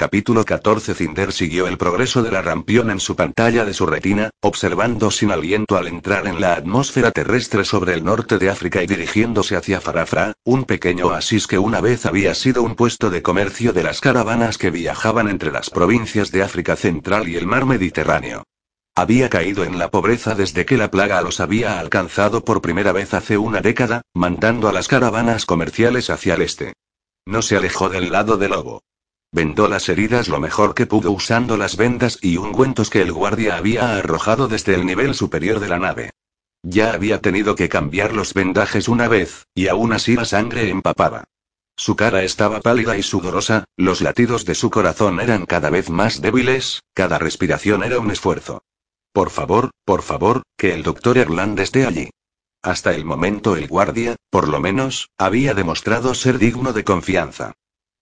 Capítulo 14 Cinder siguió el progreso de la rampión en su pantalla de su retina, observando sin aliento al entrar en la atmósfera terrestre sobre el norte de África y dirigiéndose hacia Farafra, un pequeño oasis que una vez había sido un puesto de comercio de las caravanas que viajaban entre las provincias de África Central y el mar Mediterráneo. Había caído en la pobreza desde que la plaga los había alcanzado por primera vez hace una década, mandando a las caravanas comerciales hacia el este. No se alejó del lado del lobo. Vendó las heridas lo mejor que pudo usando las vendas y ungüentos que el guardia había arrojado desde el nivel superior de la nave. Ya había tenido que cambiar los vendajes una vez, y aún así la sangre empapaba. Su cara estaba pálida y sudorosa, los latidos de su corazón eran cada vez más débiles, cada respiración era un esfuerzo. Por favor, por favor, que el doctor Erland esté allí. Hasta el momento el guardia, por lo menos, había demostrado ser digno de confianza.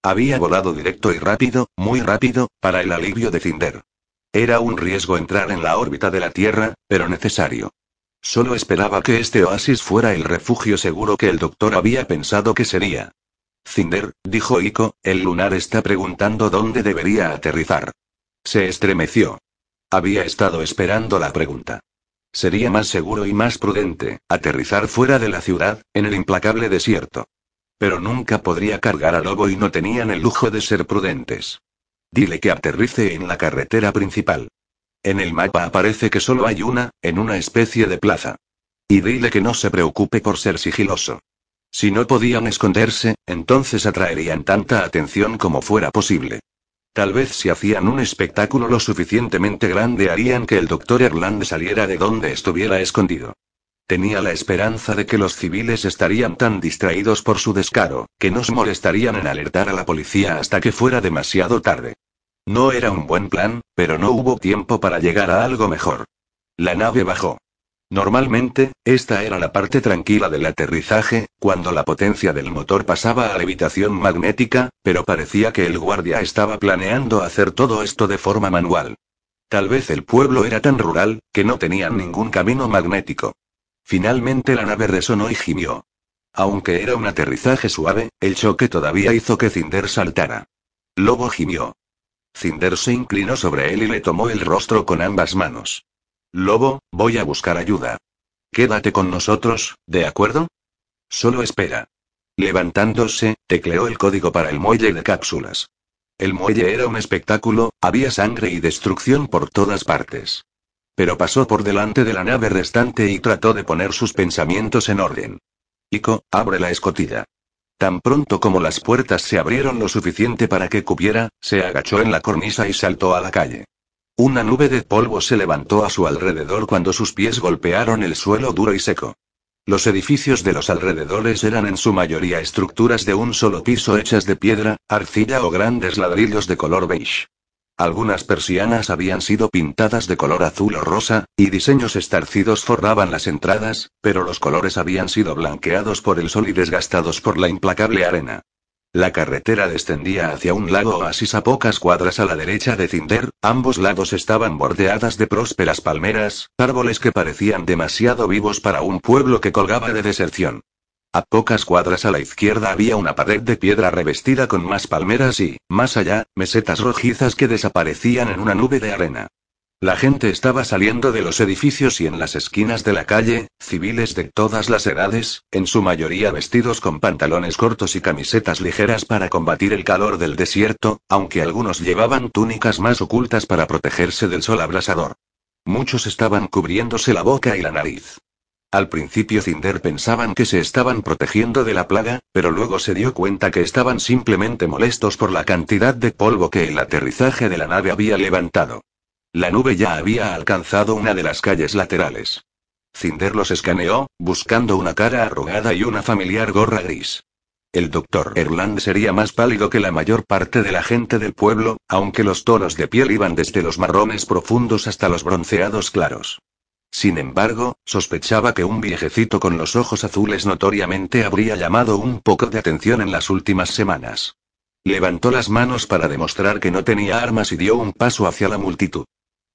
Había volado directo y rápido, muy rápido, para el alivio de Cinder. Era un riesgo entrar en la órbita de la Tierra, pero necesario. Solo esperaba que este oasis fuera el refugio seguro que el doctor había pensado que sería. Cinder, dijo Ico, el lunar está preguntando dónde debería aterrizar. Se estremeció. Había estado esperando la pregunta. Sería más seguro y más prudente, aterrizar fuera de la ciudad, en el implacable desierto. Pero nunca podría cargar a Lobo y no tenían el lujo de ser prudentes. Dile que aterrice en la carretera principal. En el mapa aparece que solo hay una, en una especie de plaza. Y dile que no se preocupe por ser sigiloso. Si no podían esconderse, entonces atraerían tanta atención como fuera posible. Tal vez si hacían un espectáculo lo suficientemente grande harían que el doctor Erland saliera de donde estuviera escondido. Tenía la esperanza de que los civiles estarían tan distraídos por su descaro, que no se molestarían en alertar a la policía hasta que fuera demasiado tarde. No era un buen plan, pero no hubo tiempo para llegar a algo mejor. La nave bajó. Normalmente, esta era la parte tranquila del aterrizaje, cuando la potencia del motor pasaba a levitación magnética, pero parecía que el guardia estaba planeando hacer todo esto de forma manual. Tal vez el pueblo era tan rural, que no tenían ningún camino magnético. Finalmente la nave resonó y gimió. Aunque era un aterrizaje suave, el choque todavía hizo que Cinder saltara. Lobo gimió. Cinder se inclinó sobre él y le tomó el rostro con ambas manos. Lobo, voy a buscar ayuda. Quédate con nosotros, ¿de acuerdo? Solo espera. Levantándose, tecleó el código para el muelle de cápsulas. El muelle era un espectáculo, había sangre y destrucción por todas partes. Pero pasó por delante de la nave restante y trató de poner sus pensamientos en orden. Ico, abre la escotilla. Tan pronto como las puertas se abrieron lo suficiente para que cupiera, se agachó en la cornisa y saltó a la calle. Una nube de polvo se levantó a su alrededor cuando sus pies golpearon el suelo duro y seco. Los edificios de los alrededores eran en su mayoría estructuras de un solo piso hechas de piedra, arcilla o grandes ladrillos de color beige. Algunas persianas habían sido pintadas de color azul o rosa, y diseños estarcidos forraban las entradas, pero los colores habían sido blanqueados por el sol y desgastados por la implacable arena. La carretera descendía hacia un lago oasis a pocas cuadras a la derecha de Cinder, ambos lados estaban bordeadas de prósperas palmeras, árboles que parecían demasiado vivos para un pueblo que colgaba de deserción. A pocas cuadras a la izquierda había una pared de piedra revestida con más palmeras y, más allá, mesetas rojizas que desaparecían en una nube de arena. La gente estaba saliendo de los edificios y en las esquinas de la calle, civiles de todas las edades, en su mayoría vestidos con pantalones cortos y camisetas ligeras para combatir el calor del desierto, aunque algunos llevaban túnicas más ocultas para protegerse del sol abrasador. Muchos estaban cubriéndose la boca y la nariz. Al principio Cinder pensaban que se estaban protegiendo de la plaga, pero luego se dio cuenta que estaban simplemente molestos por la cantidad de polvo que el aterrizaje de la nave había levantado. La nube ya había alcanzado una de las calles laterales. Cinder los escaneó, buscando una cara arrugada y una familiar gorra gris. El doctor Erland sería más pálido que la mayor parte de la gente del pueblo, aunque los tonos de piel iban desde los marrones profundos hasta los bronceados claros. Sin embargo, sospechaba que un viejecito con los ojos azules notoriamente habría llamado un poco de atención en las últimas semanas. Levantó las manos para demostrar que no tenía armas y dio un paso hacia la multitud.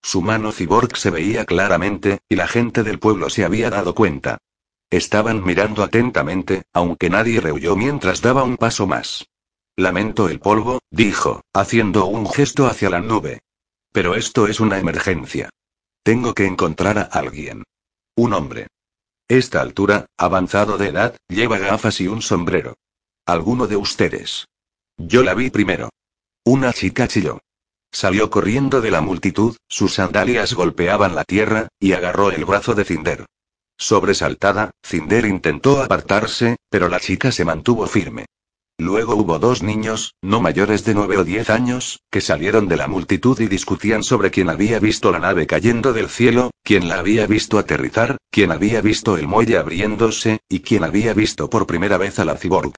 Su mano cyborg se veía claramente, y la gente del pueblo se había dado cuenta. Estaban mirando atentamente, aunque nadie rehuyó mientras daba un paso más. Lamento el polvo, dijo, haciendo un gesto hacia la nube. Pero esto es una emergencia. Tengo que encontrar a alguien. Un hombre. Esta altura, avanzado de edad, lleva gafas y un sombrero. ¿Alguno de ustedes? Yo la vi primero. Una chica chilló. Salió corriendo de la multitud, sus sandalias golpeaban la tierra, y agarró el brazo de Cinder. Sobresaltada, Cinder intentó apartarse, pero la chica se mantuvo firme. Luego hubo dos niños, no mayores de nueve o diez años, que salieron de la multitud y discutían sobre quién había visto la nave cayendo del cielo, quién la había visto aterrizar, quién había visto el muelle abriéndose, y quién había visto por primera vez a la cyborg.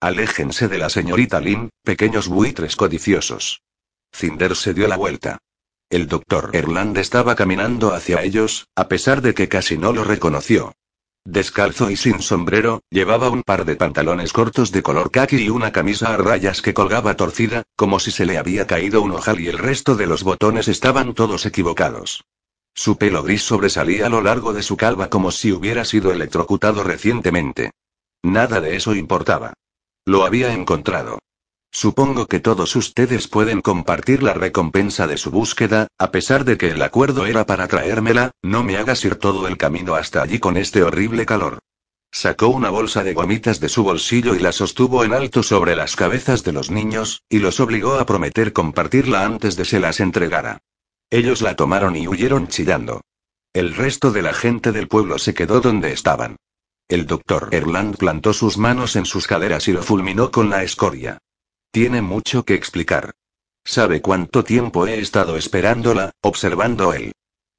Aléjense de la señorita Lin, pequeños buitres codiciosos. Cinder se dio la vuelta. El doctor Erland estaba caminando hacia ellos, a pesar de que casi no lo reconoció. Descalzo y sin sombrero, llevaba un par de pantalones cortos de color khaki y una camisa a rayas que colgaba torcida, como si se le había caído un ojal y el resto de los botones estaban todos equivocados. Su pelo gris sobresalía a lo largo de su calva como si hubiera sido electrocutado recientemente. Nada de eso importaba. Lo había encontrado. Supongo que todos ustedes pueden compartir la recompensa de su búsqueda, a pesar de que el acuerdo era para traérmela, no me hagas ir todo el camino hasta allí con este horrible calor. Sacó una bolsa de gomitas de su bolsillo y la sostuvo en alto sobre las cabezas de los niños, y los obligó a prometer compartirla antes de se las entregara. Ellos la tomaron y huyeron chillando. El resto de la gente del pueblo se quedó donde estaban. El doctor Erland plantó sus manos en sus caderas y lo fulminó con la escoria. Tiene mucho que explicar. ¿Sabe cuánto tiempo he estado esperándola, observando él?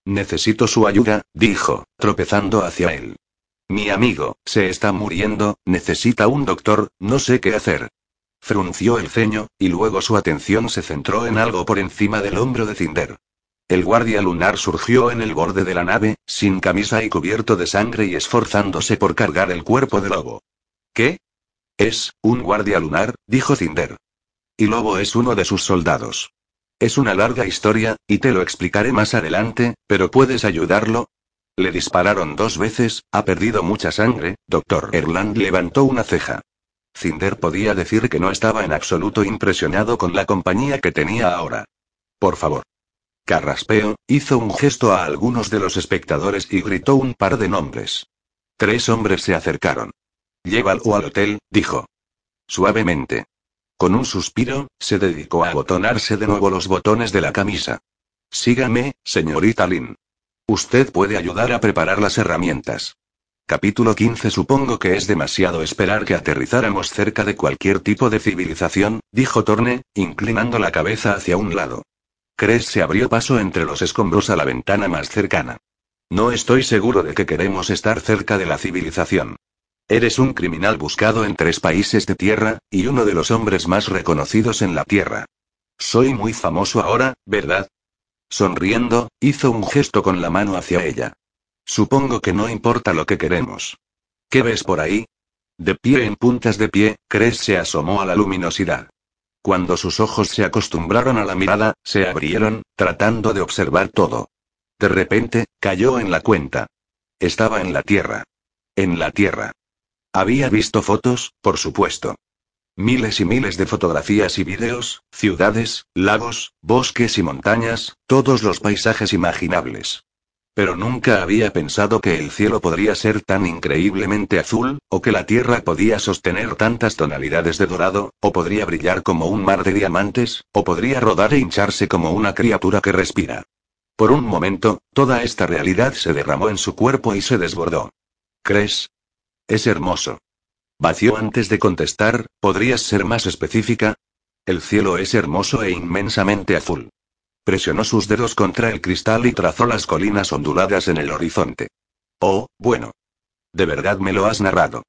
Necesito su ayuda, dijo, tropezando hacia él. Mi amigo, se está muriendo, necesita un doctor, no sé qué hacer. Frunció el ceño, y luego su atención se centró en algo por encima del hombro de Cinder. El guardia lunar surgió en el borde de la nave, sin camisa y cubierto de sangre y esforzándose por cargar el cuerpo de lobo. ¿Qué? Es, un guardia lunar, dijo Cinder. Y Lobo es uno de sus soldados. Es una larga historia, y te lo explicaré más adelante, pero ¿puedes ayudarlo? Le dispararon dos veces, ha perdido mucha sangre, doctor. Erland levantó una ceja. Cinder podía decir que no estaba en absoluto impresionado con la compañía que tenía ahora. Por favor. Carraspeo, hizo un gesto a algunos de los espectadores y gritó un par de nombres. Tres hombres se acercaron. Llévalo al hotel, dijo. Suavemente. Con un suspiro, se dedicó a abotonarse de nuevo los botones de la camisa. Sígame, señorita Lin. Usted puede ayudar a preparar las herramientas. Capítulo 15 Supongo que es demasiado esperar que aterrizáramos cerca de cualquier tipo de civilización, dijo Torne, inclinando la cabeza hacia un lado. Cres se abrió paso entre los escombros a la ventana más cercana. No estoy seguro de que queremos estar cerca de la civilización. Eres un criminal buscado en tres países de tierra, y uno de los hombres más reconocidos en la tierra. Soy muy famoso ahora, ¿verdad? Sonriendo, hizo un gesto con la mano hacia ella. Supongo que no importa lo que queremos. ¿Qué ves por ahí? De pie en puntas de pie, Cres se asomó a la luminosidad. Cuando sus ojos se acostumbraron a la mirada, se abrieron, tratando de observar todo. De repente, cayó en la cuenta. Estaba en la Tierra. En la Tierra. Había visto fotos, por supuesto. Miles y miles de fotografías y vídeos, ciudades, lagos, bosques y montañas, todos los paisajes imaginables. Pero nunca había pensado que el cielo podría ser tan increíblemente azul, o que la tierra podía sostener tantas tonalidades de dorado, o podría brillar como un mar de diamantes, o podría rodar e hincharse como una criatura que respira. Por un momento, toda esta realidad se derramó en su cuerpo y se desbordó. ¿Crees? Es hermoso. Vació antes de contestar, ¿podrías ser más específica? El cielo es hermoso e inmensamente azul. Presionó sus dedos contra el cristal y trazó las colinas onduladas en el horizonte. Oh, bueno. De verdad me lo has narrado.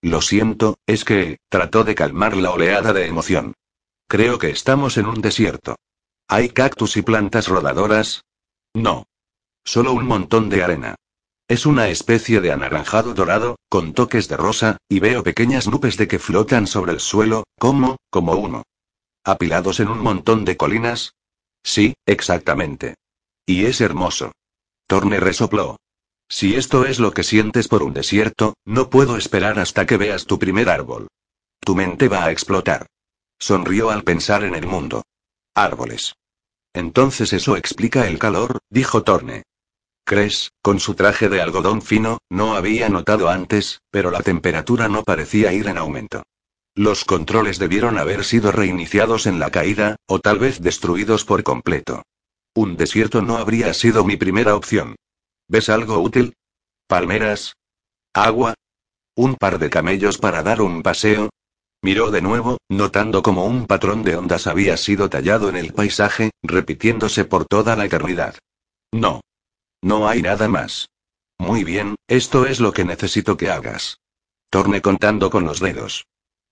Lo siento, es que, trató de calmar la oleada de emoción. Creo que estamos en un desierto. ¿Hay cactus y plantas rodadoras? No. Solo un montón de arena. Es una especie de anaranjado dorado, con toques de rosa, y veo pequeñas nubes de que flotan sobre el suelo, como, como uno. ¿Apilados en un montón de colinas? Sí, exactamente. Y es hermoso. Torne resopló. Si esto es lo que sientes por un desierto, no puedo esperar hasta que veas tu primer árbol. Tu mente va a explotar. Sonrió al pensar en el mundo. Árboles. Entonces eso explica el calor, dijo Torne. Cres, con su traje de algodón fino, no había notado antes, pero la temperatura no parecía ir en aumento. Los controles debieron haber sido reiniciados en la caída, o tal vez destruidos por completo. Un desierto no habría sido mi primera opción. ¿Ves algo útil? ¿Palmeras? ¿Agua? ¿Un par de camellos para dar un paseo? Miró de nuevo, notando como un patrón de ondas había sido tallado en el paisaje, repitiéndose por toda la eternidad. No. No hay nada más. Muy bien, esto es lo que necesito que hagas. Torne contando con los dedos.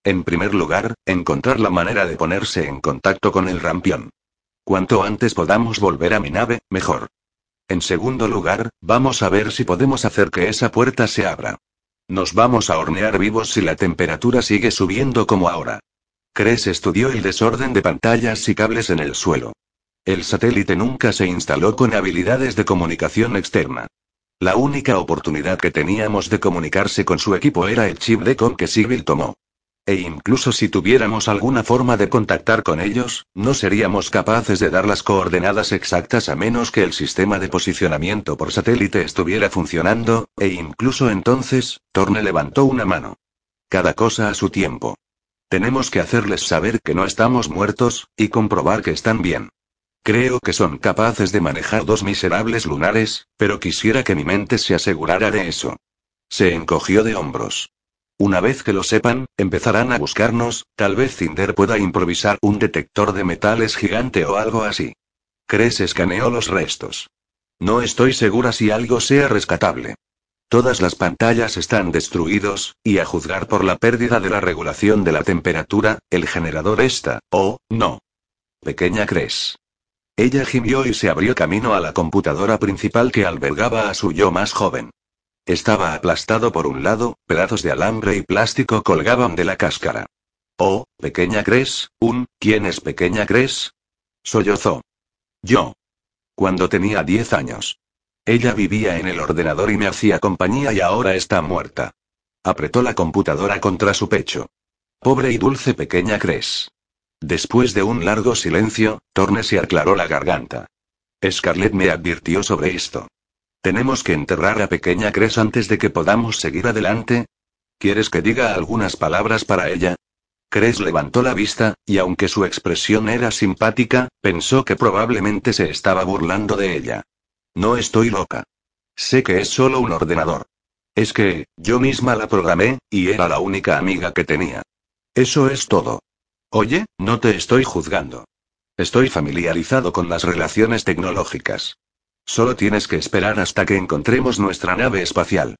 En primer lugar, encontrar la manera de ponerse en contacto con el rampión. Cuanto antes podamos volver a mi nave, mejor. En segundo lugar, vamos a ver si podemos hacer que esa puerta se abra. Nos vamos a hornear vivos si la temperatura sigue subiendo como ahora. Cres estudió el desorden de pantallas y cables en el suelo. El satélite nunca se instaló con habilidades de comunicación externa. La única oportunidad que teníamos de comunicarse con su equipo era el chip de com que Sigil tomó. E incluso si tuviéramos alguna forma de contactar con ellos, no seríamos capaces de dar las coordenadas exactas a menos que el sistema de posicionamiento por satélite estuviera funcionando, e incluso entonces, Torne levantó una mano. Cada cosa a su tiempo. Tenemos que hacerles saber que no estamos muertos, y comprobar que están bien. Creo que son capaces de manejar dos miserables lunares, pero quisiera que mi mente se asegurara de eso. Se encogió de hombros. Una vez que lo sepan, empezarán a buscarnos, tal vez Cinder pueda improvisar un detector de metales gigante o algo así. Cres escaneó los restos. No estoy segura si algo sea rescatable. Todas las pantallas están destruidos, y a juzgar por la pérdida de la regulación de la temperatura, el generador está, oh, no. Pequeña Cres. Ella gimió y se abrió camino a la computadora principal que albergaba a su yo más joven. Estaba aplastado por un lado, pedazos de alambre y plástico colgaban de la cáscara. Oh, pequeña Cres, un, ¿quién es pequeña Cres? Sollozó. Yo. Cuando tenía diez años. Ella vivía en el ordenador y me hacía compañía y ahora está muerta. Apretó la computadora contra su pecho. Pobre y dulce pequeña Cres. Después de un largo silencio, Torne se aclaró la garganta. Scarlett me advirtió sobre esto. ¿Tenemos que enterrar a pequeña Cres antes de que podamos seguir adelante? ¿Quieres que diga algunas palabras para ella? Cres levantó la vista, y aunque su expresión era simpática, pensó que probablemente se estaba burlando de ella. No estoy loca. Sé que es solo un ordenador. Es que, yo misma la programé, y era la única amiga que tenía. Eso es todo. Oye, no te estoy juzgando. Estoy familiarizado con las relaciones tecnológicas. Solo tienes que esperar hasta que encontremos nuestra nave espacial.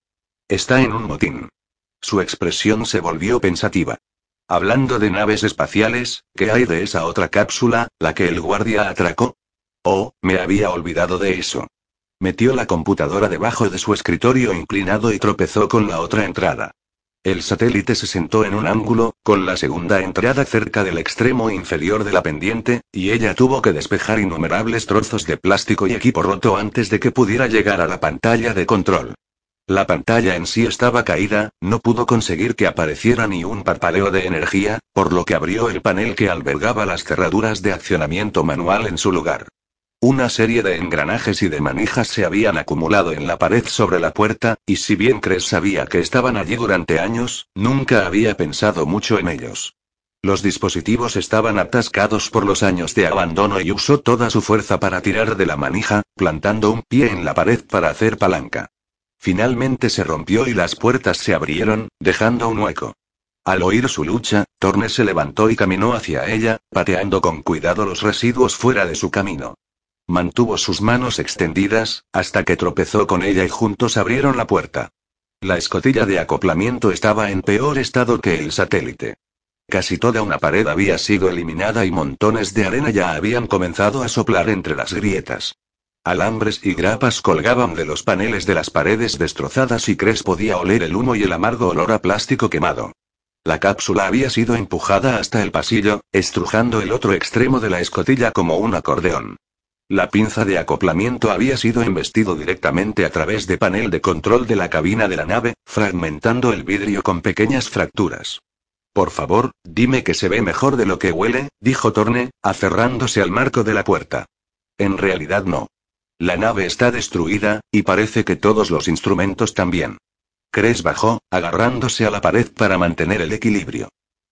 Está en un motín. Su expresión se volvió pensativa. Hablando de naves espaciales, ¿qué hay de esa otra cápsula, la que el guardia atracó? Oh, me había olvidado de eso. Metió la computadora debajo de su escritorio inclinado y tropezó con la otra entrada. El satélite se sentó en un ángulo, con la segunda entrada cerca del extremo inferior de la pendiente, y ella tuvo que despejar innumerables trozos de plástico y equipo roto antes de que pudiera llegar a la pantalla de control. La pantalla en sí estaba caída, no pudo conseguir que apareciera ni un parpadeo de energía, por lo que abrió el panel que albergaba las cerraduras de accionamiento manual en su lugar. Una serie de engranajes y de manijas se habían acumulado en la pared sobre la puerta, y si bien Cres sabía que estaban allí durante años, nunca había pensado mucho en ellos. Los dispositivos estaban atascados por los años de abandono y usó toda su fuerza para tirar de la manija, plantando un pie en la pared para hacer palanca. Finalmente se rompió y las puertas se abrieron, dejando un hueco. Al oír su lucha, Torne se levantó y caminó hacia ella, pateando con cuidado los residuos fuera de su camino. Mantuvo sus manos extendidas, hasta que tropezó con ella y juntos abrieron la puerta. La escotilla de acoplamiento estaba en peor estado que el satélite. Casi toda una pared había sido eliminada y montones de arena ya habían comenzado a soplar entre las grietas. Alambres y grapas colgaban de los paneles de las paredes destrozadas y Cres podía oler el humo y el amargo olor a plástico quemado. La cápsula había sido empujada hasta el pasillo, estrujando el otro extremo de la escotilla como un acordeón. La pinza de acoplamiento había sido embestido directamente a través de panel de control de la cabina de la nave, fragmentando el vidrio con pequeñas fracturas. Por favor, dime que se ve mejor de lo que huele, dijo Torne, aferrándose al marco de la puerta. En realidad no. La nave está destruida, y parece que todos los instrumentos también. Cres bajó, agarrándose a la pared para mantener el equilibrio.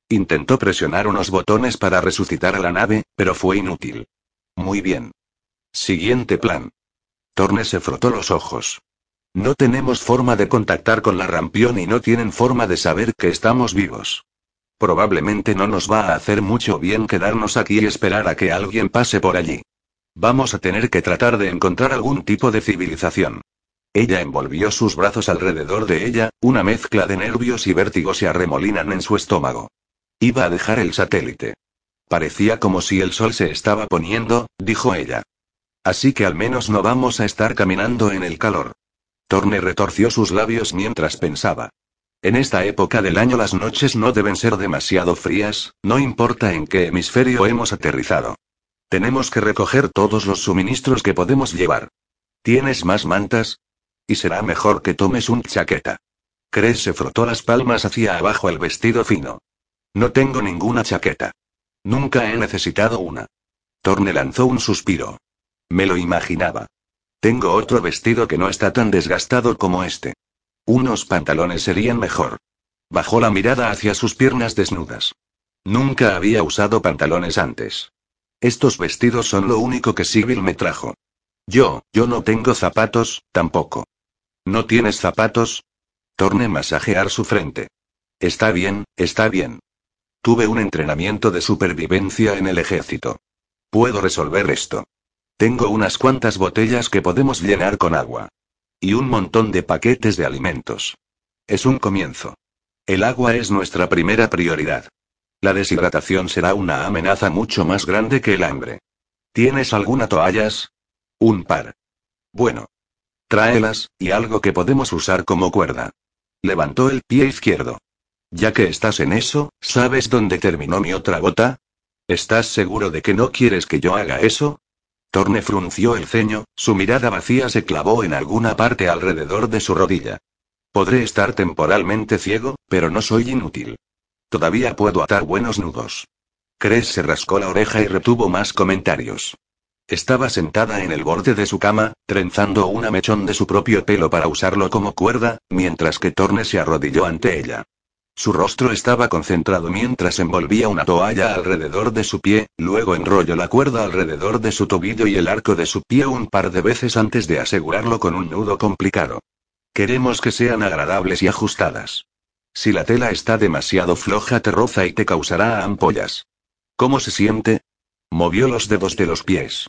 Intentó presionar unos botones para resucitar a la nave, pero fue inútil. Muy bien. Siguiente plan. Torne se frotó los ojos. No tenemos forma de contactar con la rampión y no tienen forma de saber que estamos vivos. Probablemente no nos va a hacer mucho bien quedarnos aquí y esperar a que alguien pase por allí. Vamos a tener que tratar de encontrar algún tipo de civilización. Ella envolvió sus brazos alrededor de ella, una mezcla de nervios y vértigo se arremolinan en su estómago. Iba a dejar el satélite. Parecía como si el sol se estaba poniendo, dijo ella. Así que al menos no vamos a estar caminando en el calor. Torne retorció sus labios mientras pensaba. En esta época del año las noches no deben ser demasiado frías, no importa en qué hemisferio hemos aterrizado. Tenemos que recoger todos los suministros que podemos llevar. ¿Tienes más mantas? Y será mejor que tomes un chaqueta. Cres se frotó las palmas hacia abajo el vestido fino. No tengo ninguna chaqueta. Nunca he necesitado una. Torne lanzó un suspiro. Me lo imaginaba. Tengo otro vestido que no está tan desgastado como este. Unos pantalones serían mejor. Bajó la mirada hacia sus piernas desnudas. Nunca había usado pantalones antes. Estos vestidos son lo único que Sibyl me trajo. Yo, yo no tengo zapatos, tampoco. ¿No tienes zapatos? Torne masajear su frente. Está bien, está bien. Tuve un entrenamiento de supervivencia en el ejército. Puedo resolver esto. Tengo unas cuantas botellas que podemos llenar con agua. Y un montón de paquetes de alimentos. Es un comienzo. El agua es nuestra primera prioridad. La deshidratación será una amenaza mucho más grande que el hambre. ¿Tienes alguna toallas? Un par. Bueno. Tráelas, y algo que podemos usar como cuerda. Levantó el pie izquierdo. Ya que estás en eso, ¿sabes dónde terminó mi otra gota? ¿Estás seguro de que no quieres que yo haga eso? Torne frunció el ceño, su mirada vacía se clavó en alguna parte alrededor de su rodilla. Podré estar temporalmente ciego, pero no soy inútil. Todavía puedo atar buenos nudos. Cres se rascó la oreja y retuvo más comentarios. Estaba sentada en el borde de su cama, trenzando una mechón de su propio pelo para usarlo como cuerda, mientras que Torne se arrodilló ante ella. Su rostro estaba concentrado mientras envolvía una toalla alrededor de su pie, luego enrolló la cuerda alrededor de su tobillo y el arco de su pie un par de veces antes de asegurarlo con un nudo complicado. Queremos que sean agradables y ajustadas. Si la tela está demasiado floja te roza y te causará ampollas. ¿Cómo se siente? Movió los dedos de los pies.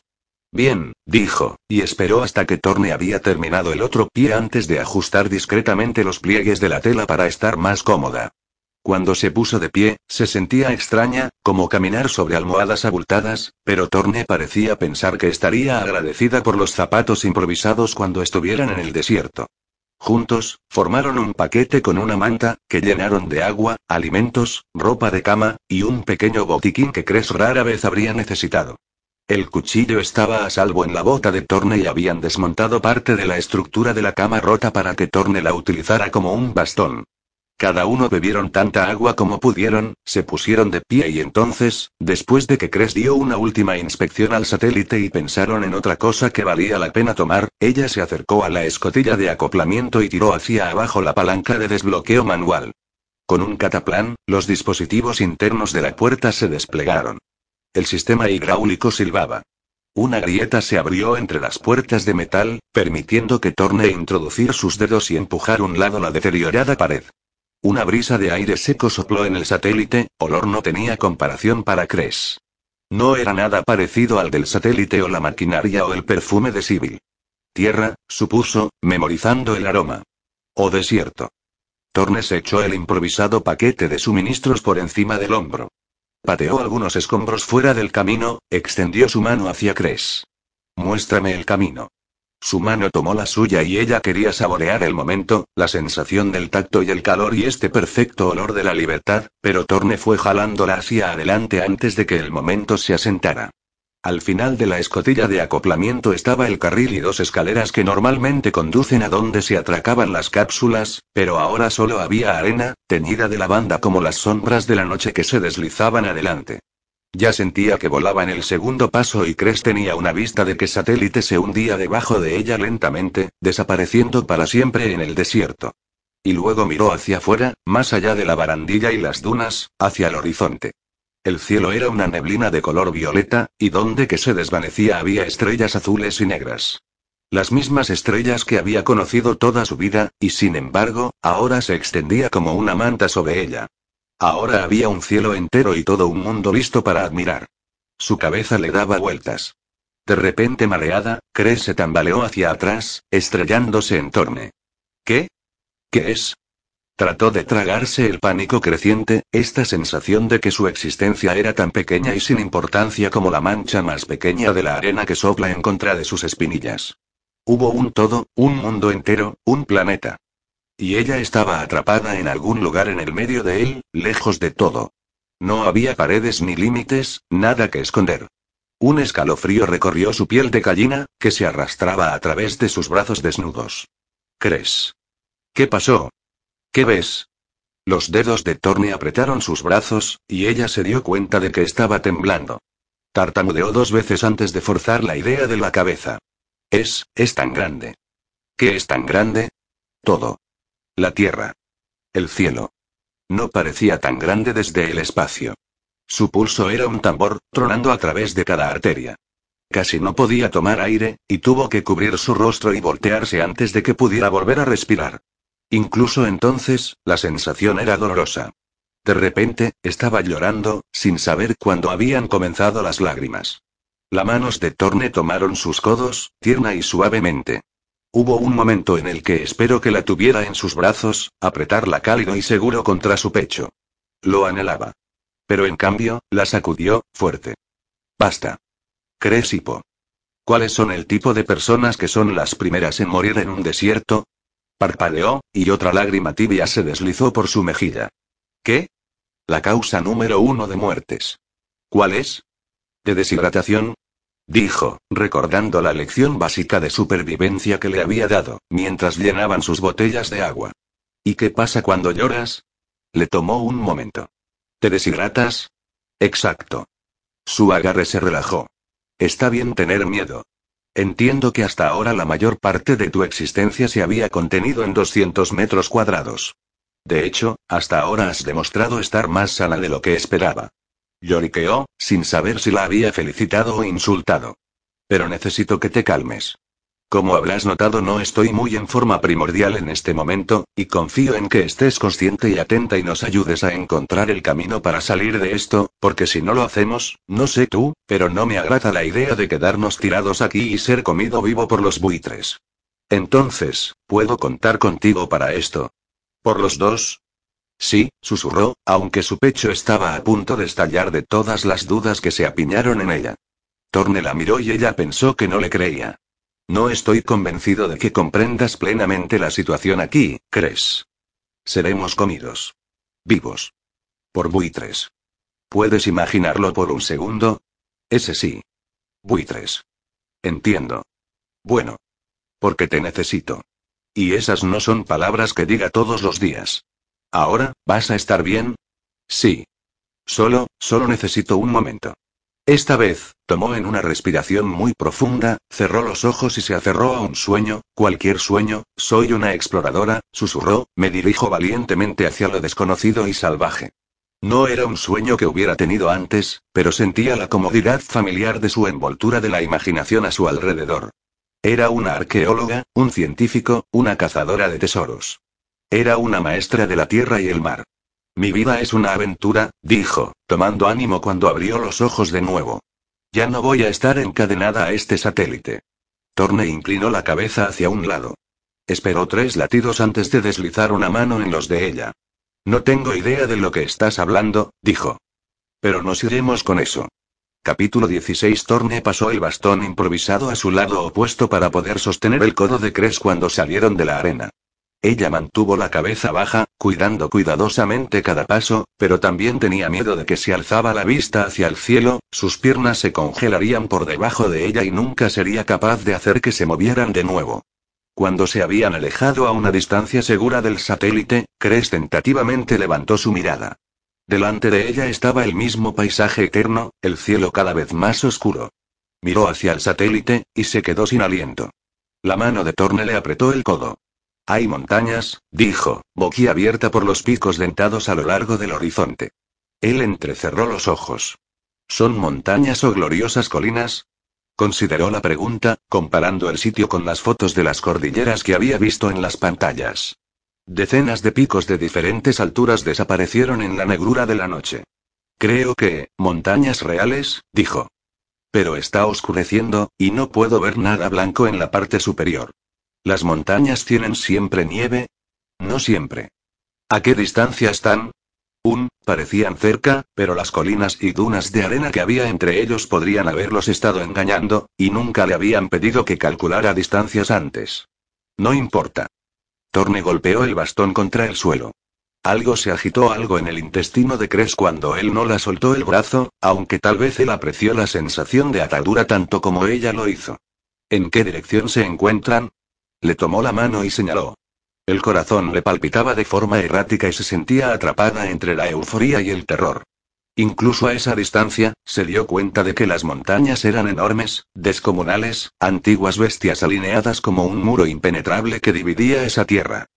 Bien, dijo, y esperó hasta que Torne había terminado el otro pie antes de ajustar discretamente los pliegues de la tela para estar más cómoda. Cuando se puso de pie, se sentía extraña, como caminar sobre almohadas abultadas, pero Torne parecía pensar que estaría agradecida por los zapatos improvisados cuando estuvieran en el desierto. Juntos, formaron un paquete con una manta, que llenaron de agua, alimentos, ropa de cama, y un pequeño botiquín que Cres rara vez habría necesitado. El cuchillo estaba a salvo en la bota de Torne y habían desmontado parte de la estructura de la cama rota para que Torne la utilizara como un bastón. Cada uno bebieron tanta agua como pudieron, se pusieron de pie y entonces, después de que Cres dio una última inspección al satélite y pensaron en otra cosa que valía la pena tomar, ella se acercó a la escotilla de acoplamiento y tiró hacia abajo la palanca de desbloqueo manual. Con un cataplan, los dispositivos internos de la puerta se desplegaron. El sistema hidráulico silbaba. Una grieta se abrió entre las puertas de metal, permitiendo que Torne introducir sus dedos y empujar un lado la deteriorada pared. Una brisa de aire seco sopló en el satélite, olor no tenía comparación para Cres. No era nada parecido al del satélite o la maquinaria o el perfume de Sibyl. Tierra, supuso, memorizando el aroma. O desierto. Torne se echó el improvisado paquete de suministros por encima del hombro. Pateó algunos escombros fuera del camino, extendió su mano hacia Cres. Muéstrame el camino. Su mano tomó la suya y ella quería saborear el momento, la sensación del tacto y el calor y este perfecto olor de la libertad, pero Torne fue jalándola hacia adelante antes de que el momento se asentara. Al final de la escotilla de acoplamiento estaba el carril y dos escaleras que normalmente conducen a donde se atracaban las cápsulas, pero ahora solo había arena, teñida de lavanda como las sombras de la noche que se deslizaban adelante. Ya sentía que volaba en el segundo paso y Cres tenía una vista de que satélite se hundía debajo de ella lentamente, desapareciendo para siempre en el desierto. Y luego miró hacia afuera, más allá de la barandilla y las dunas, hacia el horizonte. El cielo era una neblina de color violeta, y donde que se desvanecía había estrellas azules y negras. Las mismas estrellas que había conocido toda su vida, y sin embargo, ahora se extendía como una manta sobre ella. Ahora había un cielo entero y todo un mundo listo para admirar. Su cabeza le daba vueltas. De repente mareada, Cres se tambaleó hacia atrás, estrellándose en torne. ¿Qué? ¿Qué es? Trató de tragarse el pánico creciente, esta sensación de que su existencia era tan pequeña y sin importancia como la mancha más pequeña de la arena que sopla en contra de sus espinillas. Hubo un todo, un mundo entero, un planeta. Y ella estaba atrapada en algún lugar en el medio de él, lejos de todo. No había paredes ni límites, nada que esconder. Un escalofrío recorrió su piel de gallina, que se arrastraba a través de sus brazos desnudos. ¿Crees? ¿Qué pasó? ¿Qué ves? Los dedos de Torne apretaron sus brazos, y ella se dio cuenta de que estaba temblando. Tartamudeó dos veces antes de forzar la idea de la cabeza. Es, es tan grande. ¿Qué es tan grande? Todo. La tierra. El cielo. No parecía tan grande desde el espacio. Su pulso era un tambor, tronando a través de cada arteria. Casi no podía tomar aire, y tuvo que cubrir su rostro y voltearse antes de que pudiera volver a respirar. Incluso entonces, la sensación era dolorosa. De repente, estaba llorando, sin saber cuándo habían comenzado las lágrimas. Las manos de Torne tomaron sus codos, tierna y suavemente. Hubo un momento en el que espero que la tuviera en sus brazos, apretarla cálido y seguro contra su pecho. Lo anhelaba. Pero en cambio, la sacudió, fuerte. Basta. ¿Crees, Hipo? ¿Cuáles son el tipo de personas que son las primeras en morir en un desierto? Parpadeó, y otra lágrima tibia se deslizó por su mejilla. ¿Qué? La causa número uno de muertes. ¿Cuál es? ¿De deshidratación? dijo, recordando la lección básica de supervivencia que le había dado, mientras llenaban sus botellas de agua. ¿Y qué pasa cuando lloras? Le tomó un momento. ¿Te deshidratas? Exacto. Su agarre se relajó. Está bien tener miedo. Entiendo que hasta ahora la mayor parte de tu existencia se había contenido en 200 metros cuadrados. De hecho, hasta ahora has demostrado estar más sana de lo que esperaba. Lloriqueó, sin saber si la había felicitado o insultado. Pero necesito que te calmes. Como habrás notado no estoy muy en forma primordial en este momento, y confío en que estés consciente y atenta y nos ayudes a encontrar el camino para salir de esto, porque si no lo hacemos, no sé tú, pero no me agrada la idea de quedarnos tirados aquí y ser comido vivo por los buitres. Entonces, ¿puedo contar contigo para esto? ¿Por los dos? Sí, susurró, aunque su pecho estaba a punto de estallar de todas las dudas que se apiñaron en ella. Torne la miró y ella pensó que no le creía. No estoy convencido de que comprendas plenamente la situación aquí, ¿crees? Seremos comidos. Vivos. Por buitres. ¿Puedes imaginarlo por un segundo? Ese sí. Buitres. Entiendo. Bueno. Porque te necesito. Y esas no son palabras que diga todos los días. ¿Ahora, vas a estar bien? Sí. Solo, solo necesito un momento. Esta vez, tomó en una respiración muy profunda, cerró los ojos y se aferró a un sueño, cualquier sueño, soy una exploradora, susurró, me dirijo valientemente hacia lo desconocido y salvaje. No era un sueño que hubiera tenido antes, pero sentía la comodidad familiar de su envoltura de la imaginación a su alrededor. Era una arqueóloga, un científico, una cazadora de tesoros. Era una maestra de la tierra y el mar. Mi vida es una aventura, dijo, tomando ánimo cuando abrió los ojos de nuevo. Ya no voy a estar encadenada a este satélite. Torne inclinó la cabeza hacia un lado. Esperó tres latidos antes de deslizar una mano en los de ella. No tengo idea de lo que estás hablando, dijo. Pero nos iremos con eso. Capítulo 16 Torne pasó el bastón improvisado a su lado opuesto para poder sostener el codo de Cres cuando salieron de la arena. Ella mantuvo la cabeza baja, cuidando cuidadosamente cada paso, pero también tenía miedo de que si alzaba la vista hacia el cielo, sus piernas se congelarían por debajo de ella y nunca sería capaz de hacer que se movieran de nuevo. Cuando se habían alejado a una distancia segura del satélite, Cres tentativamente levantó su mirada. Delante de ella estaba el mismo paisaje eterno, el cielo cada vez más oscuro. Miró hacia el satélite, y se quedó sin aliento. La mano de Torne le apretó el codo. Hay montañas, dijo, boquiabierta por los picos dentados a lo largo del horizonte. Él entrecerró los ojos. ¿Son montañas o gloriosas colinas? Consideró la pregunta, comparando el sitio con las fotos de las cordilleras que había visto en las pantallas. Decenas de picos de diferentes alturas desaparecieron en la negrura de la noche. Creo que, montañas reales, dijo. Pero está oscureciendo, y no puedo ver nada blanco en la parte superior. ¿Las montañas tienen siempre nieve? No siempre. ¿A qué distancia están? Un, parecían cerca, pero las colinas y dunas de arena que había entre ellos podrían haberlos estado engañando, y nunca le habían pedido que calculara distancias antes. No importa. Torne golpeó el bastón contra el suelo. Algo se agitó algo en el intestino de Cres cuando él no la soltó el brazo, aunque tal vez él apreció la sensación de atadura tanto como ella lo hizo. ¿En qué dirección se encuentran? Le tomó la mano y señaló. El corazón le palpitaba de forma errática y se sentía atrapada entre la euforía y el terror. Incluso a esa distancia, se dio cuenta de que las montañas eran enormes, descomunales, antiguas bestias alineadas como un muro impenetrable que dividía esa tierra.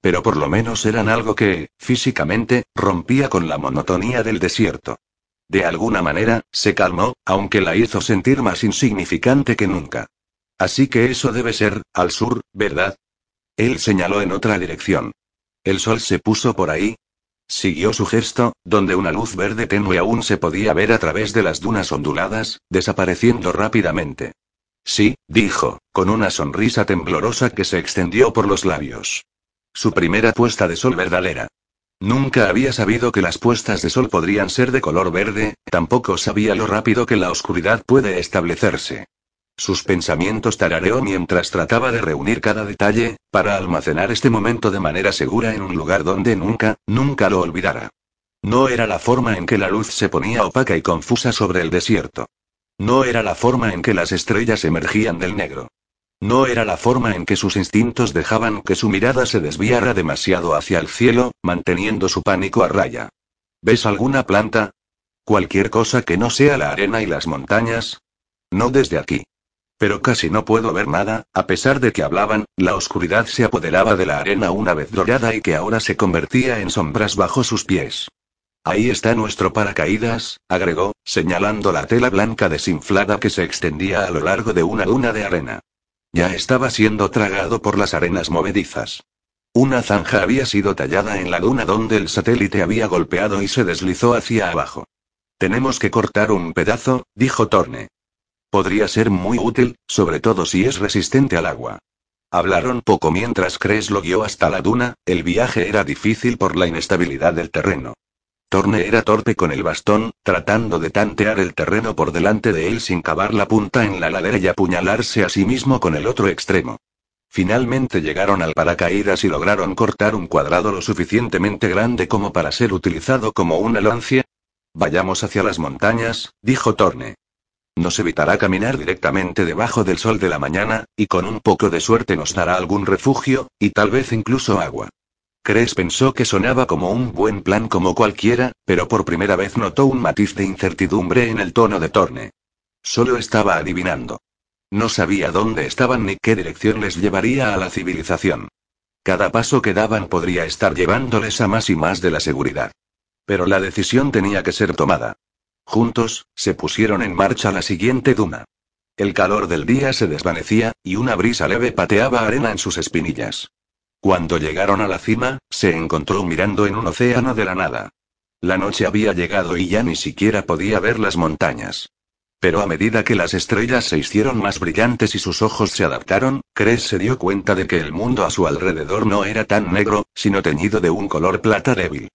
Pero por lo menos eran algo que, físicamente, rompía con la monotonía del desierto. De alguna manera, se calmó, aunque la hizo sentir más insignificante que nunca. Así que eso debe ser, al sur, ¿verdad? Él señaló en otra dirección. El sol se puso por ahí. Siguió su gesto, donde una luz verde tenue aún se podía ver a través de las dunas onduladas, desapareciendo rápidamente. Sí, dijo, con una sonrisa temblorosa que se extendió por los labios. Su primera puesta de sol verdadera. Nunca había sabido que las puestas de sol podrían ser de color verde, tampoco sabía lo rápido que la oscuridad puede establecerse. Sus pensamientos tarareó mientras trataba de reunir cada detalle, para almacenar este momento de manera segura en un lugar donde nunca, nunca lo olvidara. No era la forma en que la luz se ponía opaca y confusa sobre el desierto. No era la forma en que las estrellas emergían del negro. No era la forma en que sus instintos dejaban que su mirada se desviara demasiado hacia el cielo, manteniendo su pánico a raya. ¿Ves alguna planta? Cualquier cosa que no sea la arena y las montañas. No desde aquí. Pero casi no puedo ver nada, a pesar de que hablaban, la oscuridad se apoderaba de la arena una vez dorada y que ahora se convertía en sombras bajo sus pies. Ahí está nuestro paracaídas, agregó, señalando la tela blanca desinflada que se extendía a lo largo de una duna de arena. Ya estaba siendo tragado por las arenas movedizas. Una zanja había sido tallada en la duna donde el satélite había golpeado y se deslizó hacia abajo. Tenemos que cortar un pedazo, dijo Torne. Podría ser muy útil, sobre todo si es resistente al agua. Hablaron poco mientras Cres lo guió hasta la duna, el viaje era difícil por la inestabilidad del terreno. Torne era torpe con el bastón, tratando de tantear el terreno por delante de él sin cavar la punta en la ladera y apuñalarse a sí mismo con el otro extremo. Finalmente llegaron al paracaídas y lograron cortar un cuadrado lo suficientemente grande como para ser utilizado como una lancia. Vayamos hacia las montañas, dijo Torne. Nos evitará caminar directamente debajo del sol de la mañana, y con un poco de suerte nos dará algún refugio, y tal vez incluso agua. Cres pensó que sonaba como un buen plan como cualquiera, pero por primera vez notó un matiz de incertidumbre en el tono de Torne. Solo estaba adivinando. No sabía dónde estaban ni qué dirección les llevaría a la civilización. Cada paso que daban podría estar llevándoles a más y más de la seguridad. Pero la decisión tenía que ser tomada. Juntos, se pusieron en marcha la siguiente duna. El calor del día se desvanecía, y una brisa leve pateaba arena en sus espinillas. Cuando llegaron a la cima, se encontró mirando en un océano de la nada. La noche había llegado y ya ni siquiera podía ver las montañas. Pero a medida que las estrellas se hicieron más brillantes y sus ojos se adaptaron, Cres se dio cuenta de que el mundo a su alrededor no era tan negro, sino teñido de un color plata débil.